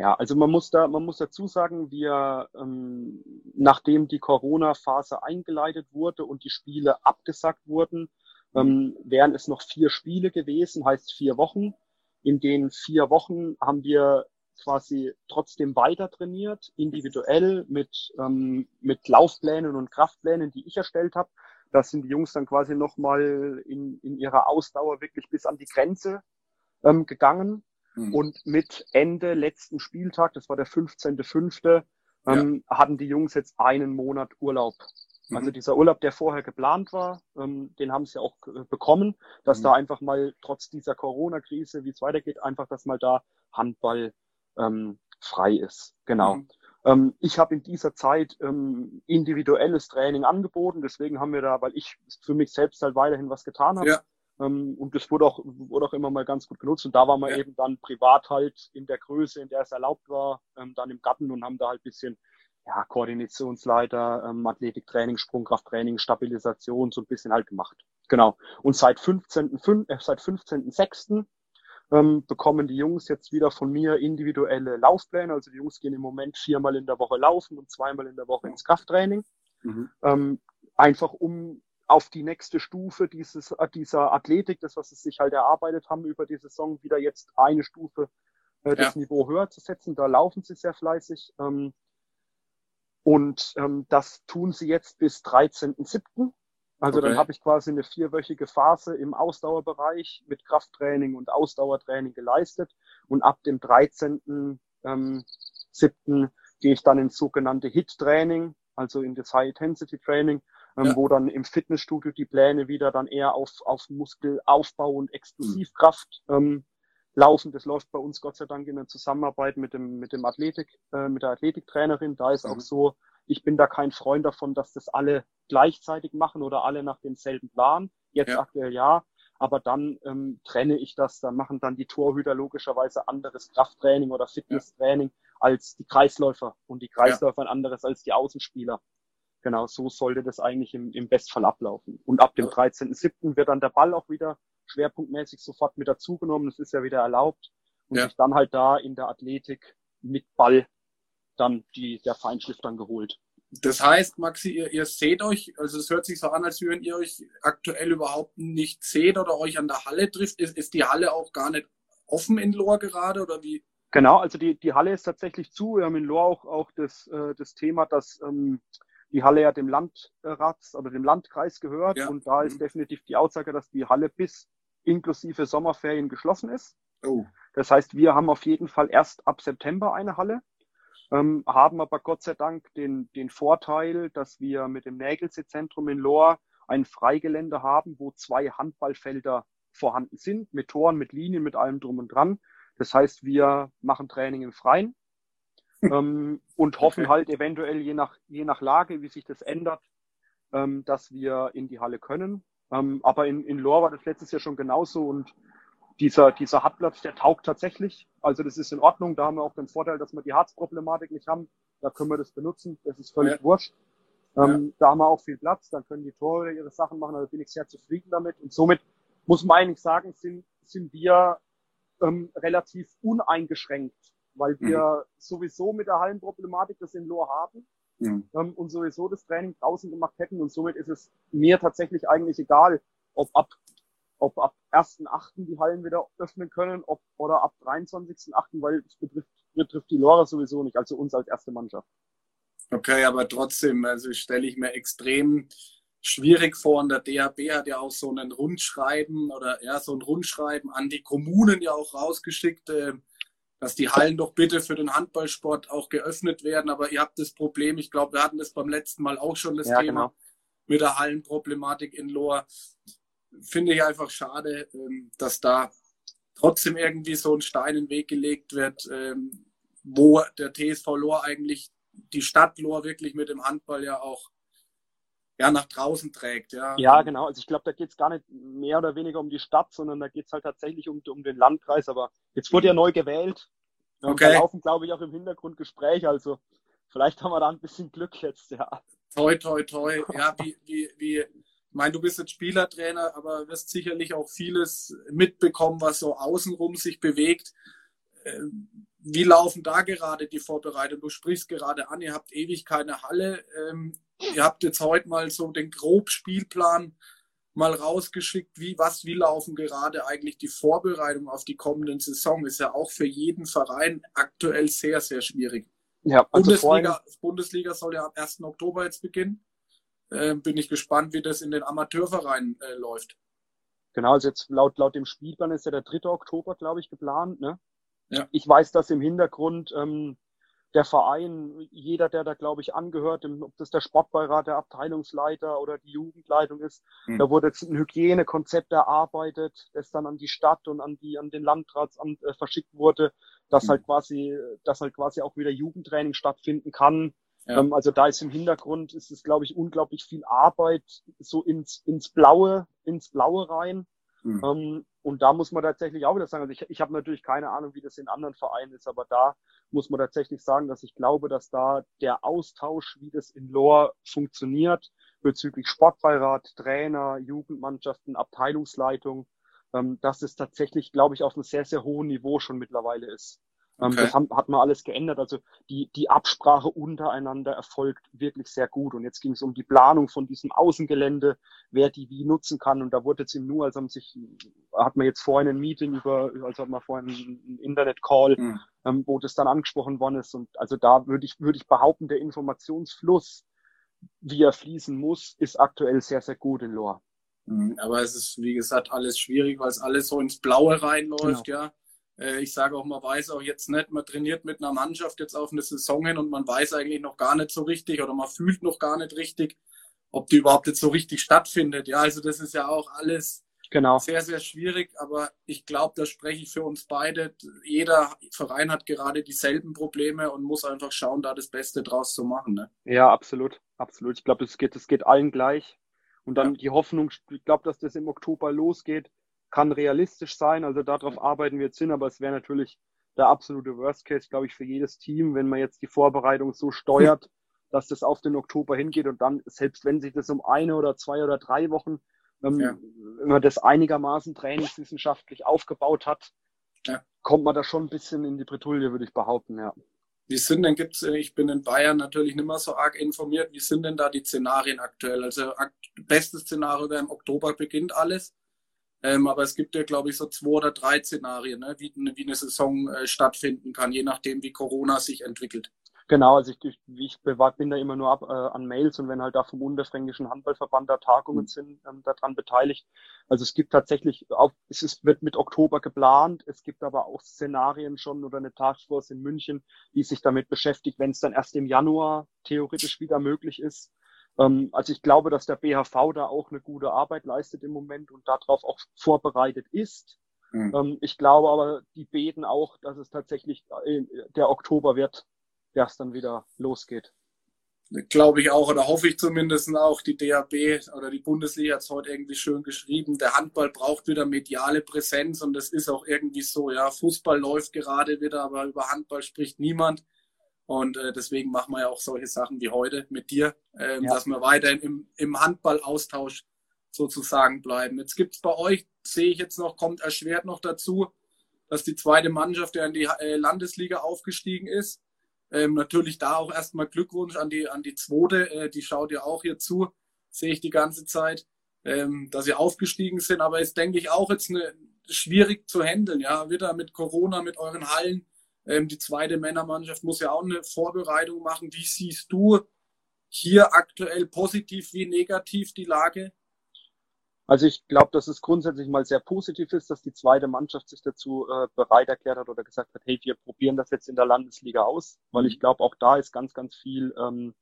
Ja, also man muss da, man muss dazu sagen, wir, ähm, nachdem die Corona-Phase eingeleitet wurde und die Spiele abgesagt wurden, ähm, wären es noch vier Spiele gewesen, heißt vier Wochen. In den vier Wochen haben wir quasi trotzdem weiter trainiert, individuell mit, ähm, mit Laufplänen und Kraftplänen, die ich erstellt habe. Da sind die Jungs dann quasi nochmal in, in ihrer Ausdauer wirklich bis an die Grenze ähm, gegangen. Mhm. Und mit Ende letzten Spieltag, das war der 15.05., ähm, ja. hatten die Jungs jetzt einen Monat Urlaub. Mhm. Also dieser Urlaub, der vorher geplant war, ähm, den haben sie auch äh, bekommen, dass mhm. da einfach mal trotz dieser Corona-Krise, wie es weitergeht, einfach, dass mal da Handball ähm, frei ist. Genau. Mhm. Ähm, ich habe in dieser Zeit ähm, individuelles Training angeboten, deswegen haben wir da, weil ich für mich selbst halt weiterhin was getan habe. Ja. Ähm, und das wurde auch, wurde auch immer mal ganz gut genutzt. Und da waren wir ja. eben dann privat halt in der Größe, in der es erlaubt war, ähm, dann im Gatten und haben da halt bisschen ja, Koordinationsleiter, ähm, Athletiktraining, Sprungkrafttraining, Stabilisation so ein bisschen halt gemacht. Genau. Und seit 15.6. Äh, seit 15.6 ähm, bekommen die Jungs jetzt wieder von mir individuelle Laufpläne. Also die Jungs gehen im Moment viermal in der Woche laufen und zweimal in der Woche ins Krafttraining. Mhm. Ähm, einfach um auf die nächste Stufe dieses, äh, dieser Athletik, das, was sie sich halt erarbeitet haben über die Saison, wieder jetzt eine Stufe äh, das ja. Niveau höher zu setzen. Da laufen sie sehr fleißig. Ähm, und ähm, das tun sie jetzt bis 13.07. Also okay. dann habe ich quasi eine vierwöchige Phase im Ausdauerbereich mit Krafttraining und Ausdauertraining geleistet. Und ab dem 13.07. Ähm, gehe ich dann ins sogenannte HIT-Training, also in das High-Intensity-Training, ähm, ja. wo dann im Fitnessstudio die Pläne wieder dann eher auf, auf Muskelaufbau und Explosivkraft ähm, laufen. Das läuft bei uns Gott sei Dank in der Zusammenarbeit mit dem, mit dem Athletik, äh, mit der Athletiktrainerin. Da ist mhm. auch so, ich bin da kein Freund davon, dass das alle gleichzeitig machen oder alle nach demselben Plan. Jetzt ja. aktuell ja. Aber dann ähm, trenne ich das, dann machen dann die Torhüter logischerweise anderes Krafttraining oder Fitnesstraining ja. als die Kreisläufer und die Kreisläufer ja. ein anderes als die Außenspieler. Genau, so sollte das eigentlich im, im Bestfall ablaufen. Und ab dem 13.07. wird dann der Ball auch wieder schwerpunktmäßig sofort mit dazugenommen. Das ist ja wieder erlaubt. Und ja. sich dann halt da in der Athletik mit Ball dann die, der Feinschliff dann geholt. Das heißt, Maxi, ihr, ihr seht euch, also es hört sich so an, als würden ihr euch aktuell überhaupt nicht seht oder euch an der Halle trifft. Ist, ist die Halle auch gar nicht offen in Lohr gerade oder wie? Genau, also die, die Halle ist tatsächlich zu. Wir haben in Lohr auch, auch das, äh, das Thema, dass ähm, die Halle ja dem Landrat oder dem Landkreis gehört. Ja. Und da ist mhm. definitiv die Aussage, dass die Halle bis inklusive Sommerferien geschlossen ist. Oh. Das heißt, wir haben auf jeden Fall erst ab September eine Halle, ähm, haben aber Gott sei Dank den, den Vorteil, dass wir mit dem Nägelsee-Zentrum in Lohr ein Freigelände haben, wo zwei Handballfelder vorhanden sind, mit Toren, mit Linien, mit allem drum und dran. Das heißt, wir machen Training im Freien ähm, und hoffen okay. halt eventuell je nach, je nach Lage, wie sich das ändert, ähm, dass wir in die Halle können. Ähm, aber in, in Lohr war das letztes Jahr schon genauso und dieser, dieser Hartplatz, der taugt tatsächlich. Also das ist in Ordnung. Da haben wir auch den Vorteil, dass wir die Harzproblematik nicht haben. Da können wir das benutzen. Das ist völlig ja. wurscht. Ähm, ja. Da haben wir auch viel Platz. Da können die Tore ihre Sachen machen. Da bin ich sehr zufrieden damit. Und somit muss man eigentlich sagen, sind, sind wir ähm, relativ uneingeschränkt, weil wir mhm. sowieso mit der Hallenproblematik das in Lohr haben mhm. ähm, und sowieso das Training draußen gemacht hätten. Und somit ist es mir tatsächlich eigentlich egal, ob ab, ob ab 1.8. die Hallen wieder öffnen können, ob, oder ab 23.8., weil es betrifft, betrifft die Lora sowieso nicht, also uns als erste Mannschaft. Okay, aber trotzdem, also stelle ich mir extrem schwierig vor. Und der DHB hat ja auch so einen Rundschreiben oder ja, so ein Rundschreiben an die Kommunen ja auch rausgeschickt. Äh, dass die Hallen doch bitte für den Handballsport auch geöffnet werden. Aber ihr habt das Problem, ich glaube, wir hatten das beim letzten Mal auch schon das ja, Thema genau. mit der Hallenproblematik in Lohr. Finde ich einfach schade, ähm, dass da trotzdem irgendwie so ein Stein in den Weg gelegt wird, ähm, wo der TSV Lohr eigentlich die Stadt Lohr wirklich mit dem Handball ja auch ja, nach draußen trägt. Ja, ja genau. Also ich glaube, da geht es gar nicht mehr oder weniger um die Stadt, sondern da geht es halt tatsächlich um, um den Landkreis. Aber jetzt wurde ja neu gewählt. Okay. Da laufen, glaube ich, auch im Hintergrund Gespräche. Also vielleicht haben wir da ein bisschen Glück jetzt, ja. Toi, toi, toi. Ja, wie, wie, wie, ich meine, du bist jetzt Spielertrainer, aber wirst sicherlich auch vieles mitbekommen, was so außenrum sich bewegt. Ähm, wie laufen da gerade die Vorbereitungen? Du sprichst gerade an, ihr habt ewig keine Halle. Ihr habt jetzt heute mal so den Grobspielplan mal rausgeschickt, wie, was, wie laufen gerade eigentlich die Vorbereitungen auf die kommenden Saison. Ist ja auch für jeden Verein aktuell sehr, sehr schwierig. Ja, also Bundesliga. Bundesliga soll ja am 1. Oktober jetzt beginnen. Äh, bin ich gespannt, wie das in den Amateurvereinen äh, läuft. Genau, also jetzt laut, laut dem Spielplan ist ja der 3. Oktober, glaube ich, geplant, ne? Ja. Ich weiß, dass im Hintergrund ähm, der Verein, jeder, der da, glaube ich, angehört, ob das der Sportbeirat, der Abteilungsleiter oder die Jugendleitung ist, mhm. da wurde jetzt ein Hygienekonzept erarbeitet, das dann an die Stadt und an die, an den Landratsamt äh, verschickt wurde, dass mhm. halt quasi, dass halt quasi auch wieder Jugendtraining stattfinden kann. Ja. Ähm, also da ist im Hintergrund, ist es, glaube ich, unglaublich viel Arbeit so ins, ins Blaue, ins Blaue rein. Mhm. Ähm, und da muss man tatsächlich auch wieder sagen, also ich, ich habe natürlich keine Ahnung, wie das in anderen Vereinen ist, aber da muss man tatsächlich sagen, dass ich glaube, dass da der Austausch, wie das in Lohr funktioniert, bezüglich Sportbeirat, Trainer, Jugendmannschaften, Abteilungsleitung, ähm, dass es tatsächlich, glaube ich, auf einem sehr, sehr hohen Niveau schon mittlerweile ist. Ähm, okay. Das haben, hat man alles geändert. Also die, die Absprache untereinander erfolgt wirklich sehr gut. Und jetzt ging es um die Planung von diesem Außengelände, wer die wie nutzen kann. Und da wurde jetzt im Nu, also haben sich, hat man jetzt vorhin ein Meeting über, also hat man vorhin einen Internet-Call, mhm. ähm, wo das dann angesprochen worden ist. Und also da würde ich, würde ich behaupten, der Informationsfluss, wie er fließen muss, ist aktuell sehr, sehr gut in Lohr. Mhm. Aber es ist, wie gesagt, alles schwierig, weil es alles so ins Blaue reinläuft, genau. ja. Äh, ich sage auch, man weiß auch jetzt nicht, man trainiert mit einer Mannschaft jetzt auf eine Saison hin und man weiß eigentlich noch gar nicht so richtig oder man fühlt noch gar nicht richtig, ob die überhaupt jetzt so richtig stattfindet. Ja, also das ist ja auch alles genau. sehr, sehr schwierig, aber ich glaube, da spreche ich für uns beide. Jeder Verein hat gerade dieselben Probleme und muss einfach schauen, da das Beste draus zu machen. Ne? Ja, absolut, absolut. Ich glaube, es geht, es geht allen gleich. Und dann ja. die Hoffnung, ich glaube, dass das im Oktober losgeht kann realistisch sein. Also darauf arbeiten wir jetzt hin, aber es wäre natürlich der absolute Worst Case, glaube ich, für jedes Team, wenn man jetzt die Vorbereitung so steuert, dass das auf den Oktober hingeht und dann, selbst wenn sich das um eine oder zwei oder drei Wochen, ähm, ja. wenn man das einigermaßen trainingswissenschaftlich aufgebaut hat, ja. kommt man da schon ein bisschen in die Bretouille, würde ich behaupten, ja. Wie sind denn, gibt's, äh, ich bin in Bayern natürlich nicht mehr so arg informiert, wie sind denn da die Szenarien aktuell? Also bestes Szenario wäre im Oktober beginnt alles. Ähm, aber es gibt ja, glaube ich, so zwei oder drei Szenarien, ne, wie, wie eine Saison äh, stattfinden kann, je nachdem, wie Corona sich entwickelt. Genau, also ich, ich bin da immer nur ab, äh, an Mails und wenn halt da vom Unterfränkischen Handballverband da Tagungen mhm. sind, ähm, daran beteiligt. Also es gibt tatsächlich, auch, es ist, wird mit Oktober geplant, es gibt aber auch Szenarien schon oder eine Taskforce in München, die sich damit beschäftigt, wenn es dann erst im Januar theoretisch wieder möglich ist. Ähm, also ich glaube, dass der BHV da auch eine gute Arbeit leistet im Moment und darauf auch vorbereitet ist. Mhm. Ähm, ich glaube aber, die beten auch, dass es tatsächlich äh, der Oktober wird, der es dann wieder losgeht. Glaube ich auch, oder hoffe ich zumindest auch. Die DHB oder die Bundesliga hat es heute irgendwie schön geschrieben. Der Handball braucht wieder mediale Präsenz und das ist auch irgendwie so. Ja, Fußball läuft gerade wieder, aber über Handball spricht niemand. Und äh, deswegen machen wir ja auch solche Sachen wie heute mit dir, ähm, ja. dass wir weiterhin im, im Handballaustausch sozusagen bleiben. Jetzt gibt es bei euch, sehe ich jetzt noch, kommt erschwert noch dazu, dass die zweite Mannschaft ja in die äh, Landesliga aufgestiegen ist. Ähm, natürlich da auch erstmal Glückwunsch an die, an die zweite, äh, die schaut ja auch hier zu, sehe ich die ganze Zeit, ähm, dass sie aufgestiegen sind. Aber ist, denke ich, auch jetzt eine, schwierig zu handeln, ja, wieder mit Corona, mit euren Hallen. Ähm, die zweite Männermannschaft muss ja auch eine Vorbereitung machen. Wie siehst du hier aktuell positiv wie negativ die Lage? Also ich glaube, dass es grundsätzlich mal sehr positiv ist, dass die zweite Mannschaft sich dazu äh, bereit erklärt hat oder gesagt hat, hey, wir probieren das jetzt in der Landesliga aus, weil ich glaube, auch da ist ganz, ganz viel ähm,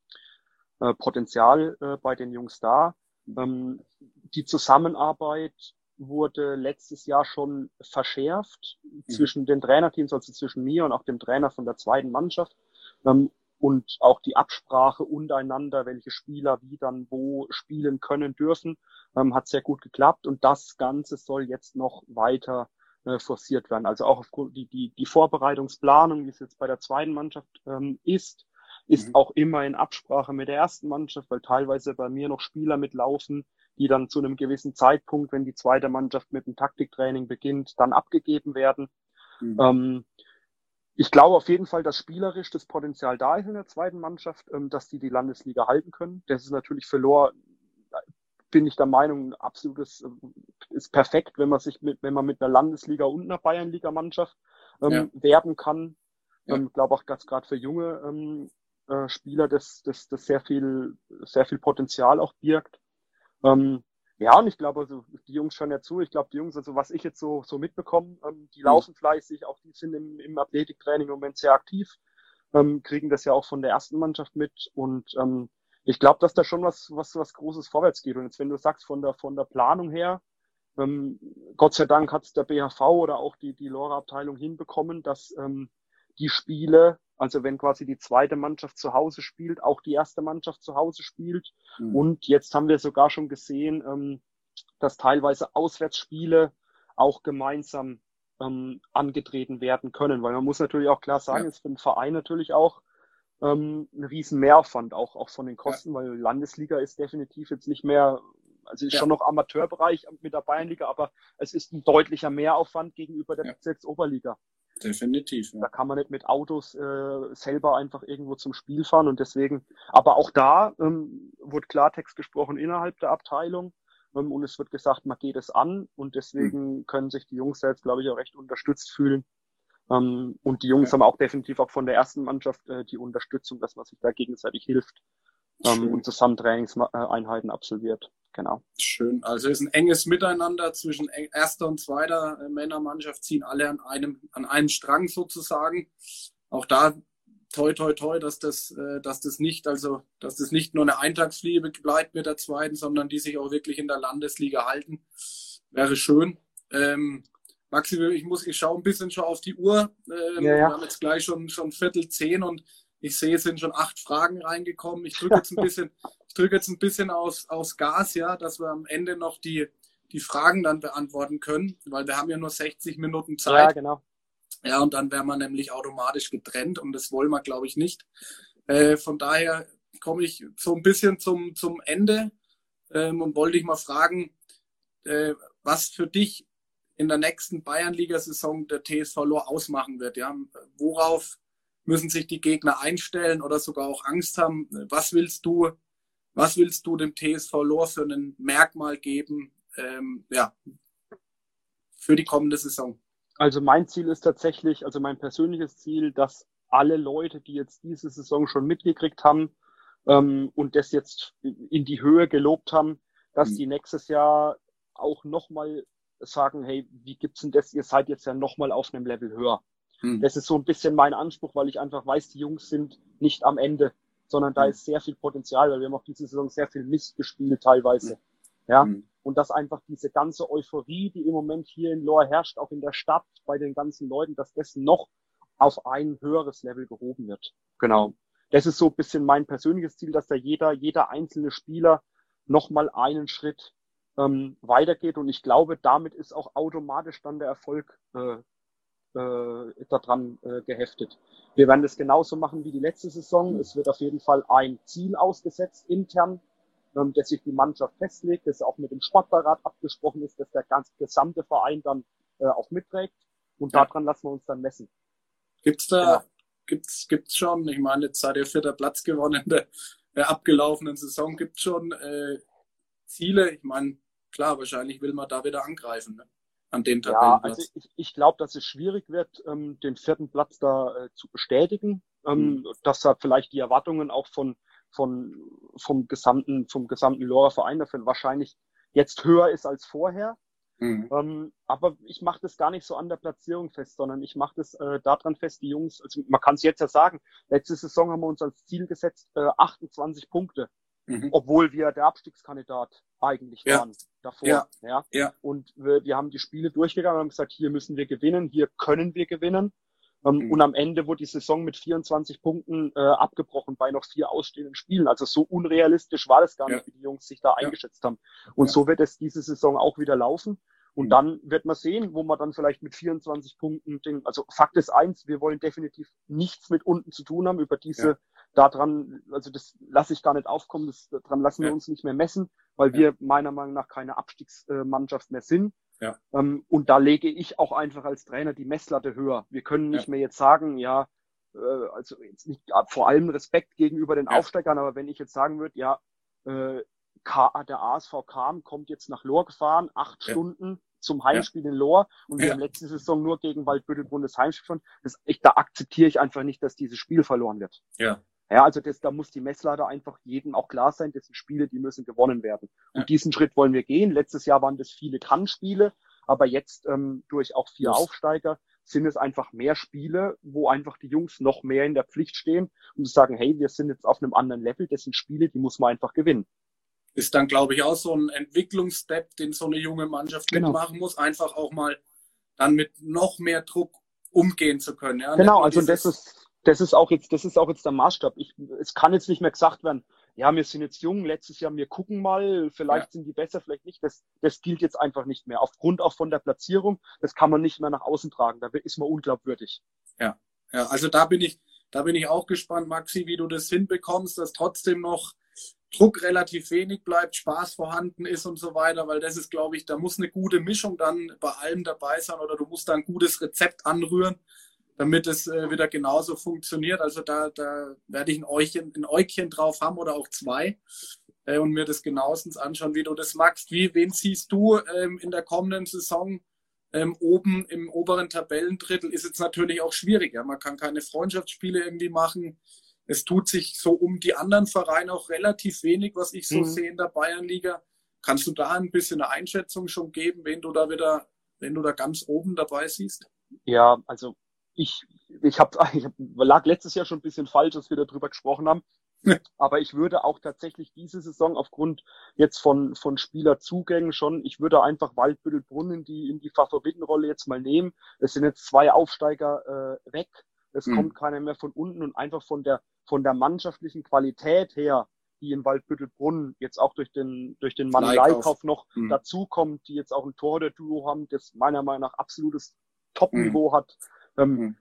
äh, Potenzial äh, bei den Jungs da. Ähm, die Zusammenarbeit wurde letztes Jahr schon verschärft mhm. zwischen den Trainerteams, also zwischen mir und auch dem Trainer von der zweiten Mannschaft. Ähm, und auch die Absprache untereinander, welche Spieler wie dann wo spielen können dürfen, ähm, hat sehr gut geklappt. Und das Ganze soll jetzt noch weiter äh, forciert werden. Also auch aufgrund die, die, die Vorbereitungsplanung, wie es jetzt bei der zweiten Mannschaft ähm, ist, ist mhm. auch immer in Absprache mit der ersten Mannschaft, weil teilweise bei mir noch Spieler mitlaufen, die dann zu einem gewissen Zeitpunkt, wenn die zweite Mannschaft mit dem Taktiktraining beginnt, dann abgegeben werden. Mhm. Ähm, ich glaube auf jeden Fall, dass spielerisch das Potenzial da ist in der zweiten Mannschaft, ähm, dass die die Landesliga halten können. Das ist natürlich für Lohr, bin ich der Meinung, absolutes, äh, ist perfekt, wenn man sich mit, wenn man mit einer Landesliga und einer Bayernliga-Mannschaft ähm, ja. werben kann. Ich ja. ähm, glaube auch, dass gerade für junge ähm, äh, Spieler das, das, das sehr viel, sehr viel Potenzial auch birgt. Ähm, Ja, und ich glaube, also die Jungs schauen ja zu. Ich glaube, die Jungs, also was ich jetzt so, so mitbekomme, ähm, die mhm. laufen fleißig, auch die sind im, im Athletiktraining im Moment sehr aktiv, ähm, kriegen das ja auch von der ersten Mannschaft mit. Und ähm, ich glaube, dass da schon was, was, was Großes vorwärts geht. Und jetzt, wenn du sagst, von der, von der Planung her, ähm, Gott sei Dank hat es der BHV oder auch die, die Lora-Abteilung hinbekommen, dass ähm, die Spiele also wenn quasi die zweite Mannschaft zu Hause spielt, auch die erste Mannschaft zu Hause spielt. Mhm. Und jetzt haben wir sogar schon gesehen, ähm, dass teilweise Auswärtsspiele auch gemeinsam ähm, angetreten werden können. Weil man muss natürlich auch klar sagen, ja. ist für den Verein natürlich auch ähm, ein riesen Mehraufwand, auch, auch von den Kosten, ja. weil Landesliga ist definitiv jetzt nicht mehr, also ist ja. schon noch Amateurbereich mit der Bayernliga, aber es ist ein deutlicher Mehraufwand gegenüber der ja. Oberliga. Definitiv. Ja. Da kann man nicht mit Autos äh, selber einfach irgendwo zum Spiel fahren und deswegen, aber auch da ähm, wurde Klartext gesprochen innerhalb der Abteilung ähm, und es wird gesagt, man geht es an und deswegen mhm. können sich die Jungs jetzt, glaube ich, auch recht unterstützt fühlen. Ähm, und die Jungs ja. haben auch definitiv auch von der ersten Mannschaft äh, die Unterstützung, dass man sich da gegenseitig hilft ähm, und zusammen Trainingseinheiten absolviert. Genau. Schön. Also es ist ein enges Miteinander zwischen erster und zweiter äh, Männermannschaft, ziehen alle an einem, an einem Strang sozusagen. Auch da toi toi toi, dass das, äh, dass das nicht, also dass das nicht nur eine Eintagsfliege bleibt mit der zweiten, sondern die sich auch wirklich in der Landesliga halten. Wäre schön. Ähm, Maxi, ich muss, ich schaue ein bisschen schon auf die Uhr. Ähm, ja, ja. Wir haben jetzt gleich schon, schon Viertel zehn und ich sehe, es sind schon acht Fragen reingekommen. Ich drücke jetzt ein bisschen, *laughs* ich drücke jetzt ein bisschen aus, aus Gas, ja, dass wir am Ende noch die, die Fragen dann beantworten können, weil wir haben ja nur 60 Minuten Zeit. Ja, genau. Ja, und dann wären wir nämlich automatisch getrennt und das wollen wir, glaube ich, nicht. Äh, von daher komme ich so ein bisschen zum, zum Ende ähm, und wollte dich mal fragen, äh, was für dich in der nächsten Bayernliga-Saison der TSV Lohr ausmachen wird. Ja? Worauf müssen sich die Gegner einstellen oder sogar auch Angst haben. Was willst du, was willst du dem TSV Lohr für ein Merkmal geben, ähm, ja, für die kommende Saison? Also mein Ziel ist tatsächlich, also mein persönliches Ziel, dass alle Leute, die jetzt diese Saison schon mitgekriegt haben ähm, und das jetzt in die Höhe gelobt haben, dass mhm. die nächstes Jahr auch nochmal sagen, hey, wie gibt's denn das? Ihr seid jetzt ja nochmal auf einem Level höher. Hm. Das ist so ein bisschen mein Anspruch, weil ich einfach weiß, die Jungs sind nicht am Ende, sondern da hm. ist sehr viel Potenzial, weil wir haben auch diese Saison sehr viel Mist gespielt teilweise. Hm. Ja. Hm. Und dass einfach diese ganze Euphorie, die im Moment hier in Lohr herrscht, auch in der Stadt, bei den ganzen Leuten, dass das noch auf ein höheres Level gehoben wird. Genau. Das ist so ein bisschen mein persönliches Ziel, dass da jeder, jeder einzelne Spieler nochmal einen Schritt ähm, weitergeht. Und ich glaube, damit ist auch automatisch dann der Erfolg äh, äh, daran äh, geheftet. Wir werden das genauso machen wie die letzte Saison. Es wird auf jeden Fall ein Ziel ausgesetzt intern, ähm, das sich die Mannschaft festlegt, das auch mit dem Sportbeirat abgesprochen ist, dass der ganze gesamte Verein dann äh, auch mitträgt. Und ja. daran lassen wir uns dann messen. Gibt's da, ja. gibt's, gibt's schon, ich meine, jetzt seid ihr vierter Platz gewonnen in der, der abgelaufenen Saison, gibt's schon äh, Ziele? Ich meine, klar, wahrscheinlich will man da wieder angreifen. Ne? An den Tabellenplatz? Ja, also ich, ich glaube, dass es schwierig wird, ähm, den vierten Platz da äh, zu bestätigen, ähm, mhm. dass da vielleicht die Erwartungen auch von, von vom gesamten vom gesamten Lorer Verein dafür wahrscheinlich jetzt höher ist als vorher. Mhm. Ähm, aber ich mache das gar nicht so an der Platzierung fest, sondern ich mache das äh, daran fest, die Jungs, also man kann es jetzt ja sagen, letzte Saison haben wir uns als Ziel gesetzt, äh, 28 Punkte mhm. obwohl wir der Abstiegskandidat eigentlich ja. waren davor. Ja. ja. ja. Und wir, wir haben die Spiele durchgegangen und haben gesagt, hier müssen wir gewinnen, hier können wir gewinnen. Ähm, mhm. Und am Ende wurde die Saison mit 24 Punkten äh, abgebrochen bei noch vier ausstehenden Spielen. Also so unrealistisch war das gar nicht, wie die Jungs sich da eingeschätzt haben. Und so wird es diese Saison auch wieder laufen. Und mhm. dann wird man sehen, wo man dann vielleicht mit 24 Punkten, den, also Fakt ist eins, wir wollen definitiv nichts mit unten zu tun haben. Über diese, ja. Daran, also das lasse ich gar nicht aufkommen, das, daran lassen ja. wir uns nicht mehr messen, weil ja. wir meiner Meinung nach keine Abstiegsmannschaft mehr sind. Ja. Ähm, und da lege ich auch einfach als Trainer die Messlatte höher. Wir können nicht mehr jetzt sagen, ja, äh, also jetzt nicht vor allem Respekt gegenüber den Aufsteigern, aber wenn ich jetzt sagen würde, ja, äh, der ASV kam, kommt jetzt nach Lohr gefahren, acht Stunden, zum Heimspiel ja. in Lohr und wir haben letzte Saison nur gegen Waldbüttelbrunn das Heimspiel. Das, ich, da akzeptiere ich einfach nicht, dass dieses Spiel verloren wird. Ja. Ja, also das, da muss die Messlader einfach jedem auch klar sein, das sind Spiele, die müssen gewonnen werden. Und ja. diesen Schritt wollen wir gehen. Letztes Jahr waren das viele Kann-Spiele, aber jetzt ähm, durch auch vier yes. Aufsteiger sind es einfach mehr Spiele, wo einfach die Jungs noch mehr in der Pflicht stehen und sagen, hey, wir sind jetzt auf einem anderen Level, das sind Spiele, die muss man einfach gewinnen. Ist dann, glaube ich, auch so ein Entwicklungsstep, den so eine junge Mannschaft genau. mitmachen muss, einfach auch mal dann mit noch mehr Druck umgehen zu können. Ja? Genau, also das ist, das ist auch jetzt, das ist auch jetzt der Maßstab. Ich, es kann jetzt nicht mehr gesagt werden, ja, wir sind jetzt jung, letztes Jahr, wir gucken mal, vielleicht ja. sind die besser, vielleicht nicht. Das, das gilt jetzt einfach nicht mehr. Aufgrund auch von der Platzierung, das kann man nicht mehr nach außen tragen. Da ist man unglaubwürdig. Ja, ja, also da bin ich, da bin ich auch gespannt, Maxi, wie du das hinbekommst, dass trotzdem noch Druck relativ wenig bleibt, Spaß vorhanden ist und so weiter, weil das ist, glaube ich, da muss eine gute Mischung dann bei allem dabei sein oder du musst da ein gutes Rezept anrühren, damit es äh, wieder genauso funktioniert. Also da, da werde ich ein Äugchen, ein Äugchen drauf haben oder auch zwei äh, und mir das genauestens anschauen, wie du das magst. Wie, wen siehst du ähm, in der kommenden Saison ähm, oben im oberen Tabellendrittel? Ist jetzt natürlich auch schwieriger. Man kann keine Freundschaftsspiele irgendwie machen. Es tut sich so um die anderen Vereine auch relativ wenig, was ich so mhm. sehe in der Bayernliga. Kannst du da ein bisschen eine Einschätzung schon geben, wen du da wieder, wenn du da ganz oben dabei siehst? Ja, also ich, ich, hab, *laughs* ich hab, lag letztes Jahr schon ein bisschen falsch, als wir darüber gesprochen haben. Aber ich würde auch tatsächlich diese Saison aufgrund jetzt von, von Spielerzugängen schon, ich würde einfach Waldbüttelbrunn in die, in die Favoritenrolle jetzt mal nehmen. Es sind jetzt zwei Aufsteiger äh, weg. Es mhm. kommt keiner mehr von unten und einfach von der, von der mannschaftlichen Qualität her, die in Waldbüttelbrunn jetzt auch durch den, durch den Mann Leikauf noch mhm. dazukommt, die jetzt auch ein Tor der Duo haben, das meiner Meinung nach absolutes Top-Niveau mhm. hat. Ähm, mhm.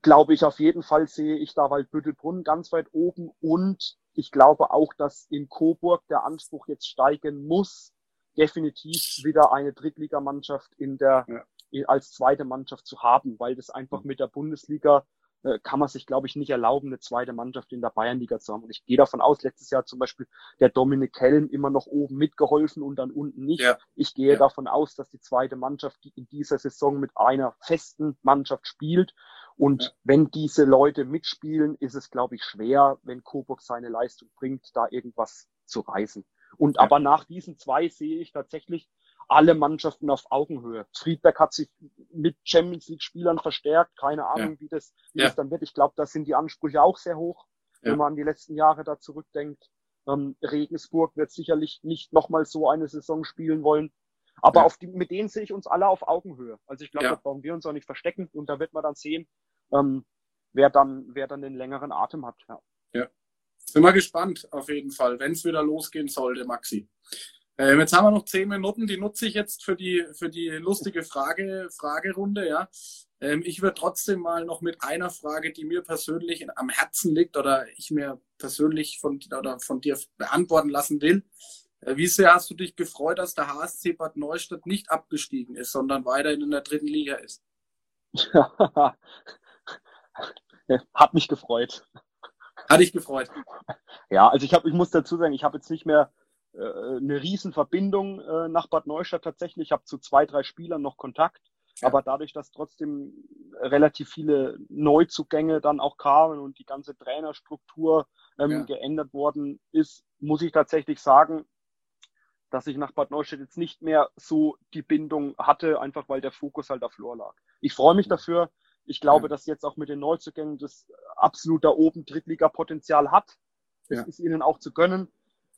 Glaube ich auf jeden Fall sehe ich da Waldbüttelbrunn ganz weit oben und ich glaube auch, dass in Coburg der Anspruch jetzt steigen muss, definitiv wieder eine Drittligamannschaft in der ja. als zweite Mannschaft zu haben, weil das einfach mhm. mit der Bundesliga äh, kann man sich, glaube ich, nicht erlauben, eine zweite Mannschaft in der Bayernliga zu haben. Und ich gehe davon aus, letztes Jahr zum Beispiel der Dominik Helm immer noch oben mitgeholfen und dann unten nicht. Ja. Ich gehe ja. davon aus, dass die zweite Mannschaft in dieser Saison mit einer festen Mannschaft spielt. Und ja. wenn diese Leute mitspielen, ist es, glaube ich, schwer, wenn Coburg seine Leistung bringt, da irgendwas zu reißen. Und aber nach diesen zwei sehe ich tatsächlich alle Mannschaften auf Augenhöhe. Friedberg hat sich mit Champions League Spielern verstärkt. Keine Ahnung, ja. wie, das, wie ja. das dann wird. Ich glaube, da sind die Ansprüche auch sehr hoch, ja. wenn man an die letzten Jahre da zurückdenkt. Ähm, Regensburg wird sicherlich nicht nochmal so eine Saison spielen wollen. Aber auf die, mit denen sehe ich uns alle auf Augenhöhe. Also ich glaube, da brauchen wir uns auch nicht verstecken und da wird man dann sehen, ähm, wer dann, wer dann den längeren Atem hat. Ja. ja. Sind wir gespannt, auf jeden Fall, wenn es wieder losgehen sollte, Maxi. Ähm, jetzt haben wir noch zehn Minuten, die nutze ich jetzt für die, für die lustige Frage, Fragerunde, ja. Ähm, ich würde trotzdem mal noch mit einer Frage, die mir persönlich am Herzen liegt oder ich mir persönlich von, oder von dir beantworten lassen will. Äh, wie sehr hast du dich gefreut, dass der HSC Bad Neustadt nicht abgestiegen ist, sondern weiterhin in der dritten Liga ist? *laughs* Hat mich gefreut. Hat dich gefreut. Ja, also ich habe, ich muss dazu sagen, ich habe jetzt nicht mehr eine Riesenverbindung äh, nach Bad Neustadt tatsächlich. Ich habe zu zwei, drei Spielern noch Kontakt. Ja. Aber dadurch, dass trotzdem relativ viele Neuzugänge dann auch kamen und die ganze Trainerstruktur ähm, ja. geändert worden ist, muss ich tatsächlich sagen, dass ich nach Bad Neustadt jetzt nicht mehr so die Bindung hatte, einfach weil der Fokus halt auf Flor lag. Ich freue mich dafür. Ich glaube, ja. dass jetzt auch mit den Neuzugängen das absolut da oben Drittliga-Potenzial hat. Das ja. ist ihnen auch zu gönnen.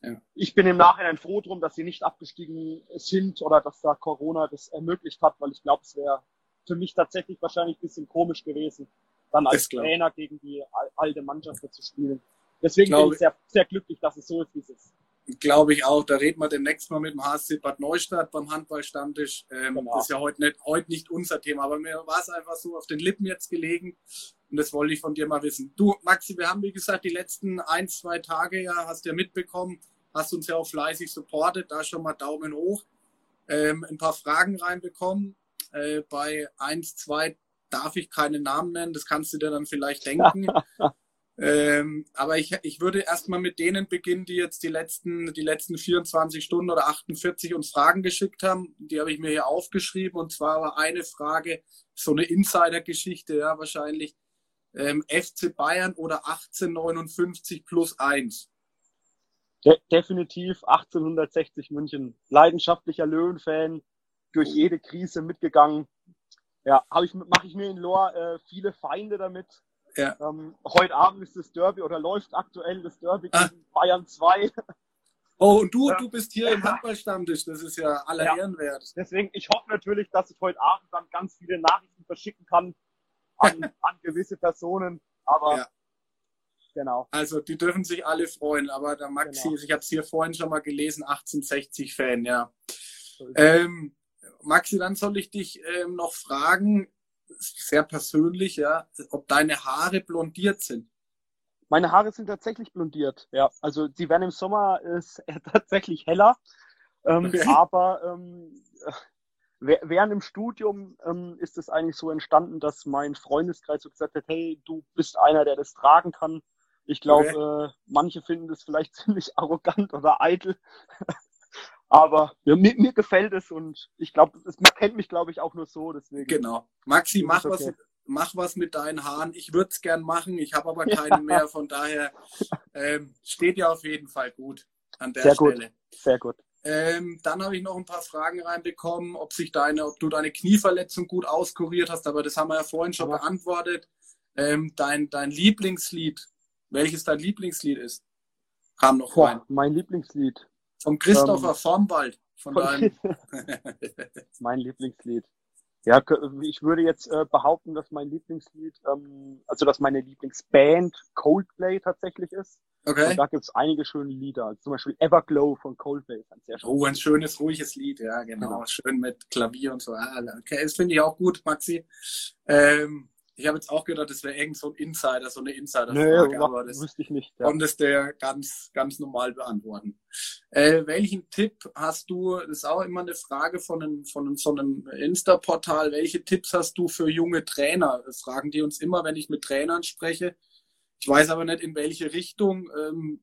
Ja. Ich bin im Nachhinein froh drum, dass sie nicht abgestiegen sind oder dass da Corona das ermöglicht hat, weil ich glaube, es wäre für mich tatsächlich wahrscheinlich ein bisschen komisch gewesen, dann als Trainer gegen die alte Mannschaft zu spielen. Deswegen glaube, bin ich sehr, sehr glücklich, dass es so ist, wie es ist. Glaube ich auch. Da reden wir demnächst mal mit dem HSC Bad Neustadt beim Handballstammtisch. Ähm, genau. Das ist ja heute nicht, heute nicht unser Thema, aber mir war es einfach so auf den Lippen jetzt gelegen. Und das wollte ich von dir mal wissen. Du, Maxi, wir haben, wie gesagt, die letzten ein, zwei Tage ja, hast du ja mitbekommen, hast uns ja auch fleißig supportet, da schon mal Daumen hoch. Ähm, ein paar Fragen reinbekommen. Äh, bei 1, 2 darf ich keine Namen nennen, das kannst du dir dann vielleicht denken. *laughs* ähm, aber ich, ich würde erstmal mit denen beginnen, die jetzt die letzten, die letzten 24 Stunden oder 48 uns Fragen geschickt haben. Die habe ich mir hier aufgeschrieben. Und zwar war eine Frage, so eine Insider-Geschichte, ja, wahrscheinlich. ähm, FC Bayern oder 1859 plus 1? De definitiv 1860 München. Leidenschaftlicher Löwenfan, durch jede Krise mitgegangen. Ja, ich, mache ich mir in Lohr äh, viele Feinde damit. Ja. Ähm, heute Abend ist das Derby oder läuft aktuell das Derby ah. gegen Bayern 2. Oh, und du, ja. du bist hier im Handballstammtisch, das ist ja aller ja. Ehren wert. Deswegen, ich hoffe natürlich, dass ich heute Abend dann ganz viele Nachrichten verschicken kann an, *laughs* an gewisse Personen. Aber ja. Genau. Also die dürfen sich alle freuen, aber der Maxi, genau. ich habe es hier vorhin schon mal gelesen, 1860 Fan, ja. Ähm, Maxi, dann soll ich dich ähm, noch fragen, sehr persönlich, ja, ob deine Haare blondiert sind. Meine Haare sind tatsächlich blondiert, ja. Also sie werden im Sommer ist *laughs* tatsächlich heller, ähm, okay. aber ähm, während im Studium ähm, ist es eigentlich so entstanden, dass mein Freundeskreis so gesagt hat, hey, du bist einer, der das tragen kann. Ich glaube, okay. äh, manche finden das vielleicht *laughs* ziemlich arrogant oder eitel. *laughs* Aber ja, mir, mir gefällt es und ich glaube, man kennt mich, glaube ich, auch nur so. Deswegen. Genau. Maxi, mach okay. was, mach was mit deinen Haaren. Ich würde es gern machen, ich habe aber keine ja. mehr. Von daher ähm, steht ja auf jeden Fall gut an der Sehr Stelle. Gut. Sehr gut. Ähm, dann habe ich noch ein paar Fragen reinbekommen, ob sich deine, ob du deine Knieverletzung gut auskuriert hast, aber das haben wir ja vorhin schon ja. beantwortet. Ähm, dein, dein Lieblingslied, welches dein Lieblingslied ist, kam noch Boah, rein. Mein Lieblingslied. Vom Christopher ähm, Vormwald. Von, von deinem... *laughs* mein Lieblingslied. Ja, ich würde jetzt äh, behaupten, dass mein Lieblingslied, ähm, also dass meine Lieblingsband Coldplay tatsächlich ist. Okay. Und da gibt's einige schöne Lieder. Also zum Beispiel Everglow von Coldplay ist ein sehr schönes Oh, ein schönes, ruhiges Lied, ja, genau. genau. Schön mit Klavier und so. Ah, okay, das finde ich auch gut, Maxi. Ähm, ich habe jetzt auch gedacht, das wäre irgend so ein Insider, so eine Insider-Frage, nee, aber das wüsste ich nicht. Ja. konntest du ja ganz, ganz normal beantworten. Äh, welchen Tipp hast du, das ist auch immer eine Frage von einem, von einem, so einem Insta-Portal, welche Tipps hast du für junge Trainer? Das fragen die uns immer, wenn ich mit Trainern spreche. Ich weiß aber nicht, in welche Richtung. Ähm,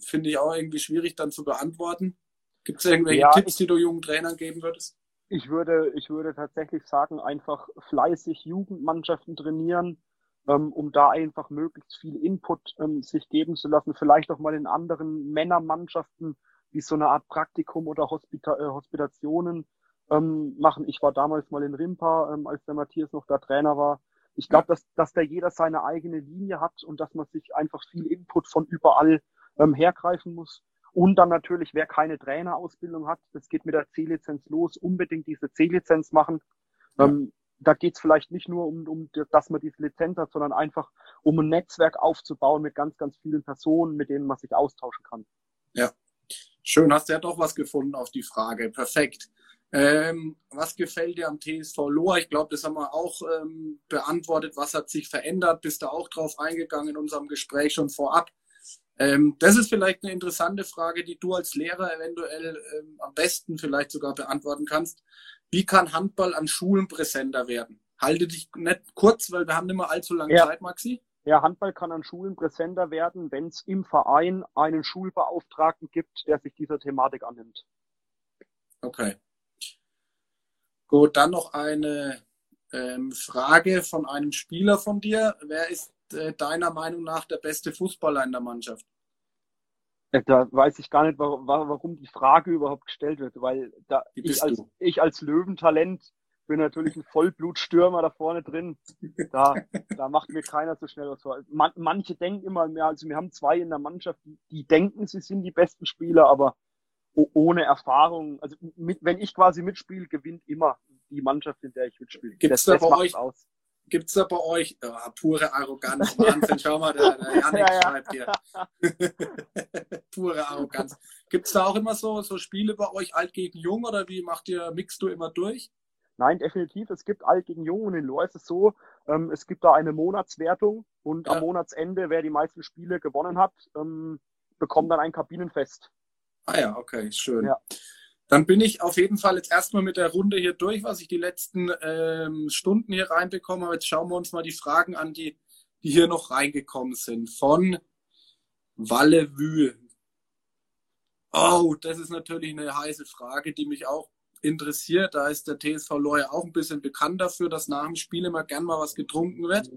Finde ich auch irgendwie schwierig dann zu beantworten. Gibt es irgendwelche ja, Tipps, die du jungen Trainern geben würdest? Ich würde, ich würde tatsächlich sagen, einfach fleißig Jugendmannschaften trainieren, ähm, um da einfach möglichst viel Input ähm, sich geben zu lassen. Vielleicht auch mal in anderen Männermannschaften wie so eine Art Praktikum oder Hospita äh, Hospitationen ähm, machen. Ich war damals mal in Rimpa, ähm, als der Matthias noch da Trainer war. Ich glaube, dass, dass da jeder seine eigene Linie hat und dass man sich einfach viel Input von überall ähm, hergreifen muss. Und dann natürlich, wer keine Trainerausbildung hat, das geht mit der C-Lizenz los, unbedingt diese C-Lizenz machen. Ja. Ähm, da geht es vielleicht nicht nur um, um, dass man diese Lizenz hat, sondern einfach um ein Netzwerk aufzubauen mit ganz, ganz vielen Personen, mit denen man sich austauschen kann. Ja, schön, hast du ja doch was gefunden auf die Frage. Perfekt. Ähm, was gefällt dir am TSV Lohr? Ich glaube, das haben wir auch ähm, beantwortet. Was hat sich verändert? Bist du auch drauf eingegangen in unserem Gespräch schon vorab? Ähm, das ist vielleicht eine interessante Frage, die du als Lehrer eventuell ähm, am besten vielleicht sogar beantworten kannst. Wie kann Handball an Schulen präsenter werden? Halte dich nicht kurz, weil wir haben nicht mehr allzu lange ja. Zeit, Maxi. Ja, Handball kann an Schulen präsenter werden, wenn es im Verein einen Schulbeauftragten gibt, der sich dieser Thematik annimmt. Okay. Gut, dann noch eine ähm, Frage von einem Spieler von dir. Wer ist deiner Meinung nach der beste Fußballer in der Mannschaft? Äh, da weiß ich gar nicht, warum die Frage überhaupt gestellt wird, weil da ich als, ich als Löwentalent bin natürlich ein Vollblutstürmer da vorne drin. Da, *laughs* da macht mir keiner so schnell was vor. Man, manche denken immer mehr, also wir haben zwei in der Mannschaft, die, die denken, sie sind die besten Spieler, aber ohne Erfahrung, also mit, wenn ich quasi mitspiele, gewinnt immer die Mannschaft, in der ich mitspiele. Gibt es da bei euch aus? Gibt es da bei euch oh, pure Arroganz? *laughs* Wahnsinn, schau mal, der, der Janik *laughs* ja, ja. schreibt hier. *laughs* pure Arroganz. Gibt es da auch immer so, so Spiele bei euch alt gegen jung oder wie macht ihr, mixt du immer durch? Nein, definitiv. Es gibt alt gegen jung und in Lohr ist es so, ähm, es gibt da eine Monatswertung und ja. am Monatsende, wer die meisten Spiele gewonnen hat, ähm, bekommt dann ein Kabinenfest. Ah ja, okay, schön. Ja. Dann bin ich auf jeden Fall jetzt erstmal mit der Runde hier durch, was ich die letzten ähm, Stunden hier reinbekommen habe. Jetzt schauen wir uns mal die Fragen an, die, die hier noch reingekommen sind. Von Walle Wühl. Oh, das ist natürlich eine heiße Frage, die mich auch interessiert. Da ist der TSV Lohr auch ein bisschen bekannt dafür, dass nach dem Spiel immer gern mal was getrunken wird.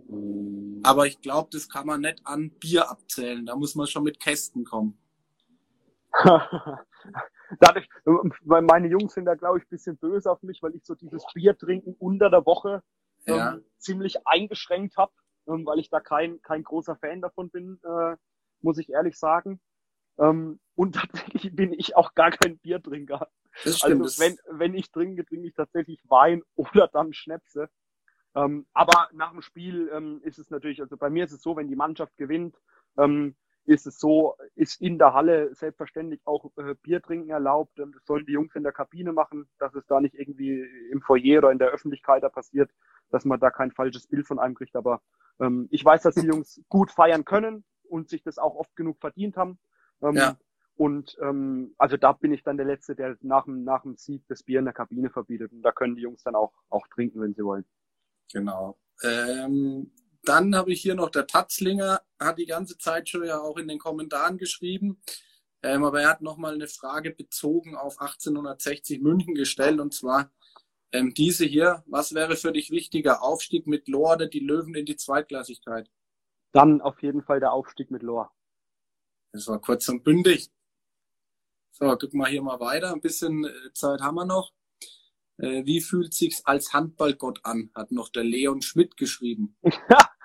Aber ich glaube, das kann man nicht an Bier abzählen. Da muss man schon mit Kästen kommen. *laughs* Dadurch, meine Jungs sind da, glaube ich, ein bisschen böse auf mich, weil ich so dieses Bier trinken unter der Woche ja. ähm, ziemlich eingeschränkt habe, ähm, weil ich da kein, kein großer Fan davon bin, äh, muss ich ehrlich sagen. Ähm, und *laughs* tatsächlich bin ich auch gar kein Biertrinker. Das stimmt, also wenn, wenn ich trinke, trinke ich tatsächlich Wein *laughs* oder dann Schnäpse. Ähm, aber nach dem Spiel ähm, ist es natürlich, also bei mir ist es so, wenn die Mannschaft gewinnt, ähm, ist es so, ist in der Halle selbstverständlich auch äh, Bier trinken erlaubt. Das sollen die Jungs in der Kabine machen, dass es da nicht irgendwie im Foyer oder in der Öffentlichkeit da passiert, dass man da kein falsches Bild von einem kriegt. Aber ähm, ich weiß, dass die *laughs* Jungs gut feiern können und sich das auch oft genug verdient haben. Ähm, ja. Und ähm, also da bin ich dann der Letzte, der nach dem, nach dem Sieg das Bier in der Kabine verbietet. Und da können die Jungs dann auch, auch trinken, wenn sie wollen. Genau. Ähm, dann habe ich hier noch der Tatzlinger, hat die ganze Zeit schon ja auch in den Kommentaren geschrieben. Ähm, aber er hat nochmal eine Frage bezogen auf 1860 München gestellt und zwar ähm, diese hier. Was wäre für dich wichtiger? Aufstieg mit Lohr oder die Löwen in die Zweitklassigkeit? Dann auf jeden Fall der Aufstieg mit Lohr. Das war kurz und bündig. So, guck mal hier mal weiter. Ein bisschen äh, Zeit haben wir noch. Äh, wie fühlt sich's als Handballgott an? Hat noch der Leon Schmidt geschrieben. Ja, *laughs*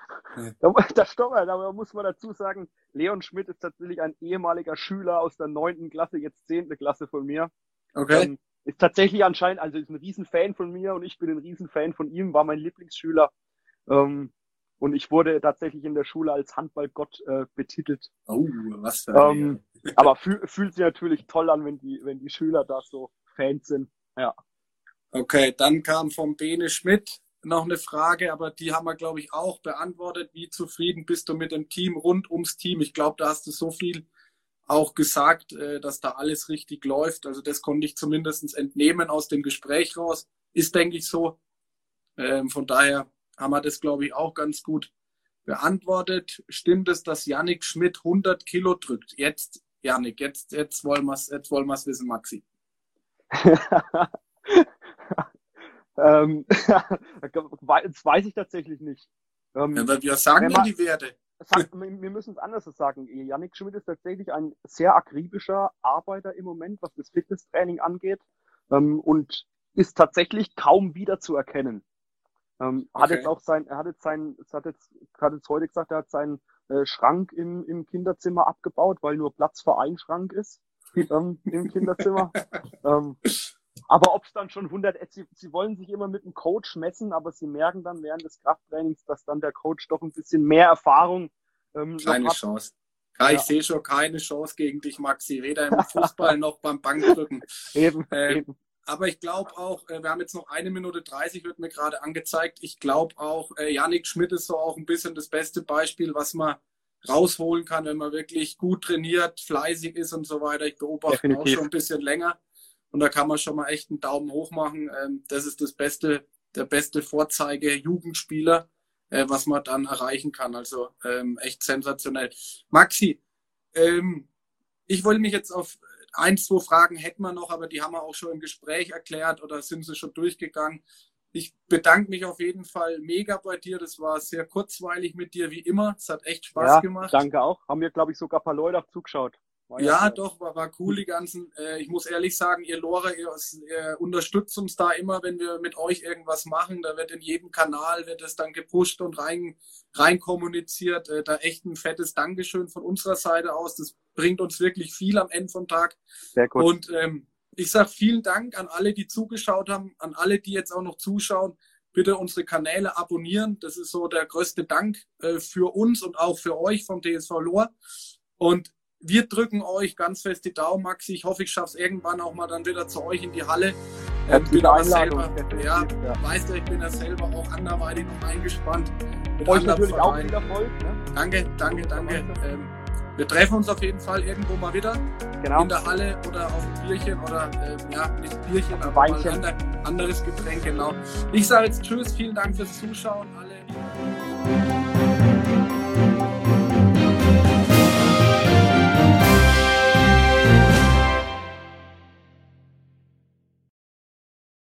das stimmt, aber muss man dazu sagen, Leon Schmidt ist tatsächlich ein ehemaliger Schüler aus der neunten Klasse, jetzt zehnte Klasse von mir. Okay. Ähm, ist tatsächlich anscheinend, also ist ein Riesenfan von mir und ich bin ein Riesenfan von ihm, war mein Lieblingsschüler. Ähm, und ich wurde tatsächlich in der Schule als Handballgott äh, betitelt. Oh, was für ein ähm, *laughs* Aber fühl, fühlt sich natürlich toll an, wenn die, wenn die Schüler da so Fans sind. Ja. Okay, dann kam vom Bene Schmidt noch eine Frage, aber die haben wir, glaube ich, auch beantwortet. Wie zufrieden bist du mit dem Team rund ums Team? Ich glaube, da hast du so viel auch gesagt, äh, dass da alles richtig läuft. Also das konnte ich zumindest entnehmen aus dem Gespräch raus. Ist, denke ich, so. Ähm, von daher haben wir das, glaube ich, auch ganz gut beantwortet. Stimmt es, dass Yannick Schmidt 100 Kilo drückt? Jetzt, Yannick, jetzt, jetzt wollen wir es jetzt wollen wir's wissen, Maxi. *laughs* ähm, *laughs* das weiß ich tatsächlich nicht. Ähm, ja, wir sagen ja die Werte. Sag, *laughs* wir müssen es anders sagen. Yannick Schmidt ist tatsächlich ein sehr akribischer Arbeiter im Moment, was das Fitnesstraining angeht. Ähm, und ist tatsächlich kaum wieder zu erkennen. Ähm, okay. Hat jetzt auch sein, er hat jetzt sein, hat jetzt, hat jetzt heute gesagt, er hat seinen äh, Schrank im, im Kinderzimmer abgebaut, weil nur Platz für einen Schrank ist *laughs* ähm, im Kinderzimmer. ähm, aber ob es dann schon 100, äh, sie, sie wollen sich immer mit dem Coach messen, aber sie merken dann während des Krafttrainings, dass dann der Coach doch ein bisschen mehr Erfahrung ähm, Keine hat. Chance. Ja, ich sehe schon keine Chance gegen dich, Maxi, weder im *laughs* Fußball noch beim Bankdrücken. Eben, äh, eben. Aber ich glaube auch, äh, wir haben jetzt noch eine Minute 30, wird mir gerade angezeigt. Ich glaube auch, äh, Yannick Schmidt ist so auch ein bisschen das beste Beispiel, was man rausholen kann, wenn man wirklich gut trainiert, fleißig ist und so weiter. Ich beobachte Definitiv. auch schon ein bisschen länger. Und da kann man schon mal echt einen Daumen hoch machen. Ähm, das ist das beste, der beste Vorzeige-Jugendspieler, äh, was man dann erreichen kann. Also ähm, echt sensationell. Maxi, ähm, ich wollte mich jetzt auf ein, zwei Fragen hätten wir noch, aber die haben wir auch schon im Gespräch erklärt oder sind sie schon durchgegangen. Ich bedanke mich auf jeden Fall mega bei dir. Das war sehr kurzweilig mit dir, wie immer. Es hat echt Spaß ja, gemacht. Danke auch. Haben mir, glaube ich, sogar ein paar Leute auch zugeschaut. War ja, ja doch, war, war cool, die ganzen. Äh, ich muss ehrlich sagen, ihr Lore, ihr, ihr, unterstützt uns da immer, wenn wir mit euch irgendwas machen. Da wird in jedem Kanal, wird es dann gepusht und rein, rein kommuniziert. Äh, da echt ein fettes Dankeschön von unserer Seite aus. Das bringt uns wirklich viel am Ende vom Tag. Sehr gut. Und ähm, ich sage vielen Dank an alle, die zugeschaut haben, an alle, die jetzt auch noch zuschauen. Bitte unsere Kanäle abonnieren. Das ist so der größte Dank äh, für uns und auch für euch vom TSV Lohr. Und wir drücken euch ganz fest die Daumen, Maxi. Ich hoffe, ich schaffe es irgendwann auch mal dann wieder zu euch in die Halle. Ja, ähm, bin selber, ja, ja, weißt du, ich bin ja selber auch anderweitig noch eingespannt. Mit euch natürlich auch viel Erfolg. Ne? Danke, danke, danke. Ähm, wir treffen uns auf jeden Fall irgendwo mal wieder. Genau. In der Halle oder auf ein Bierchen oder, äh, ja, nicht Bierchen, aber Weinchen. mal ein anderes Getränk, genau. Ich sage jetzt Tschüss, vielen Dank fürs Zuschauen. Alle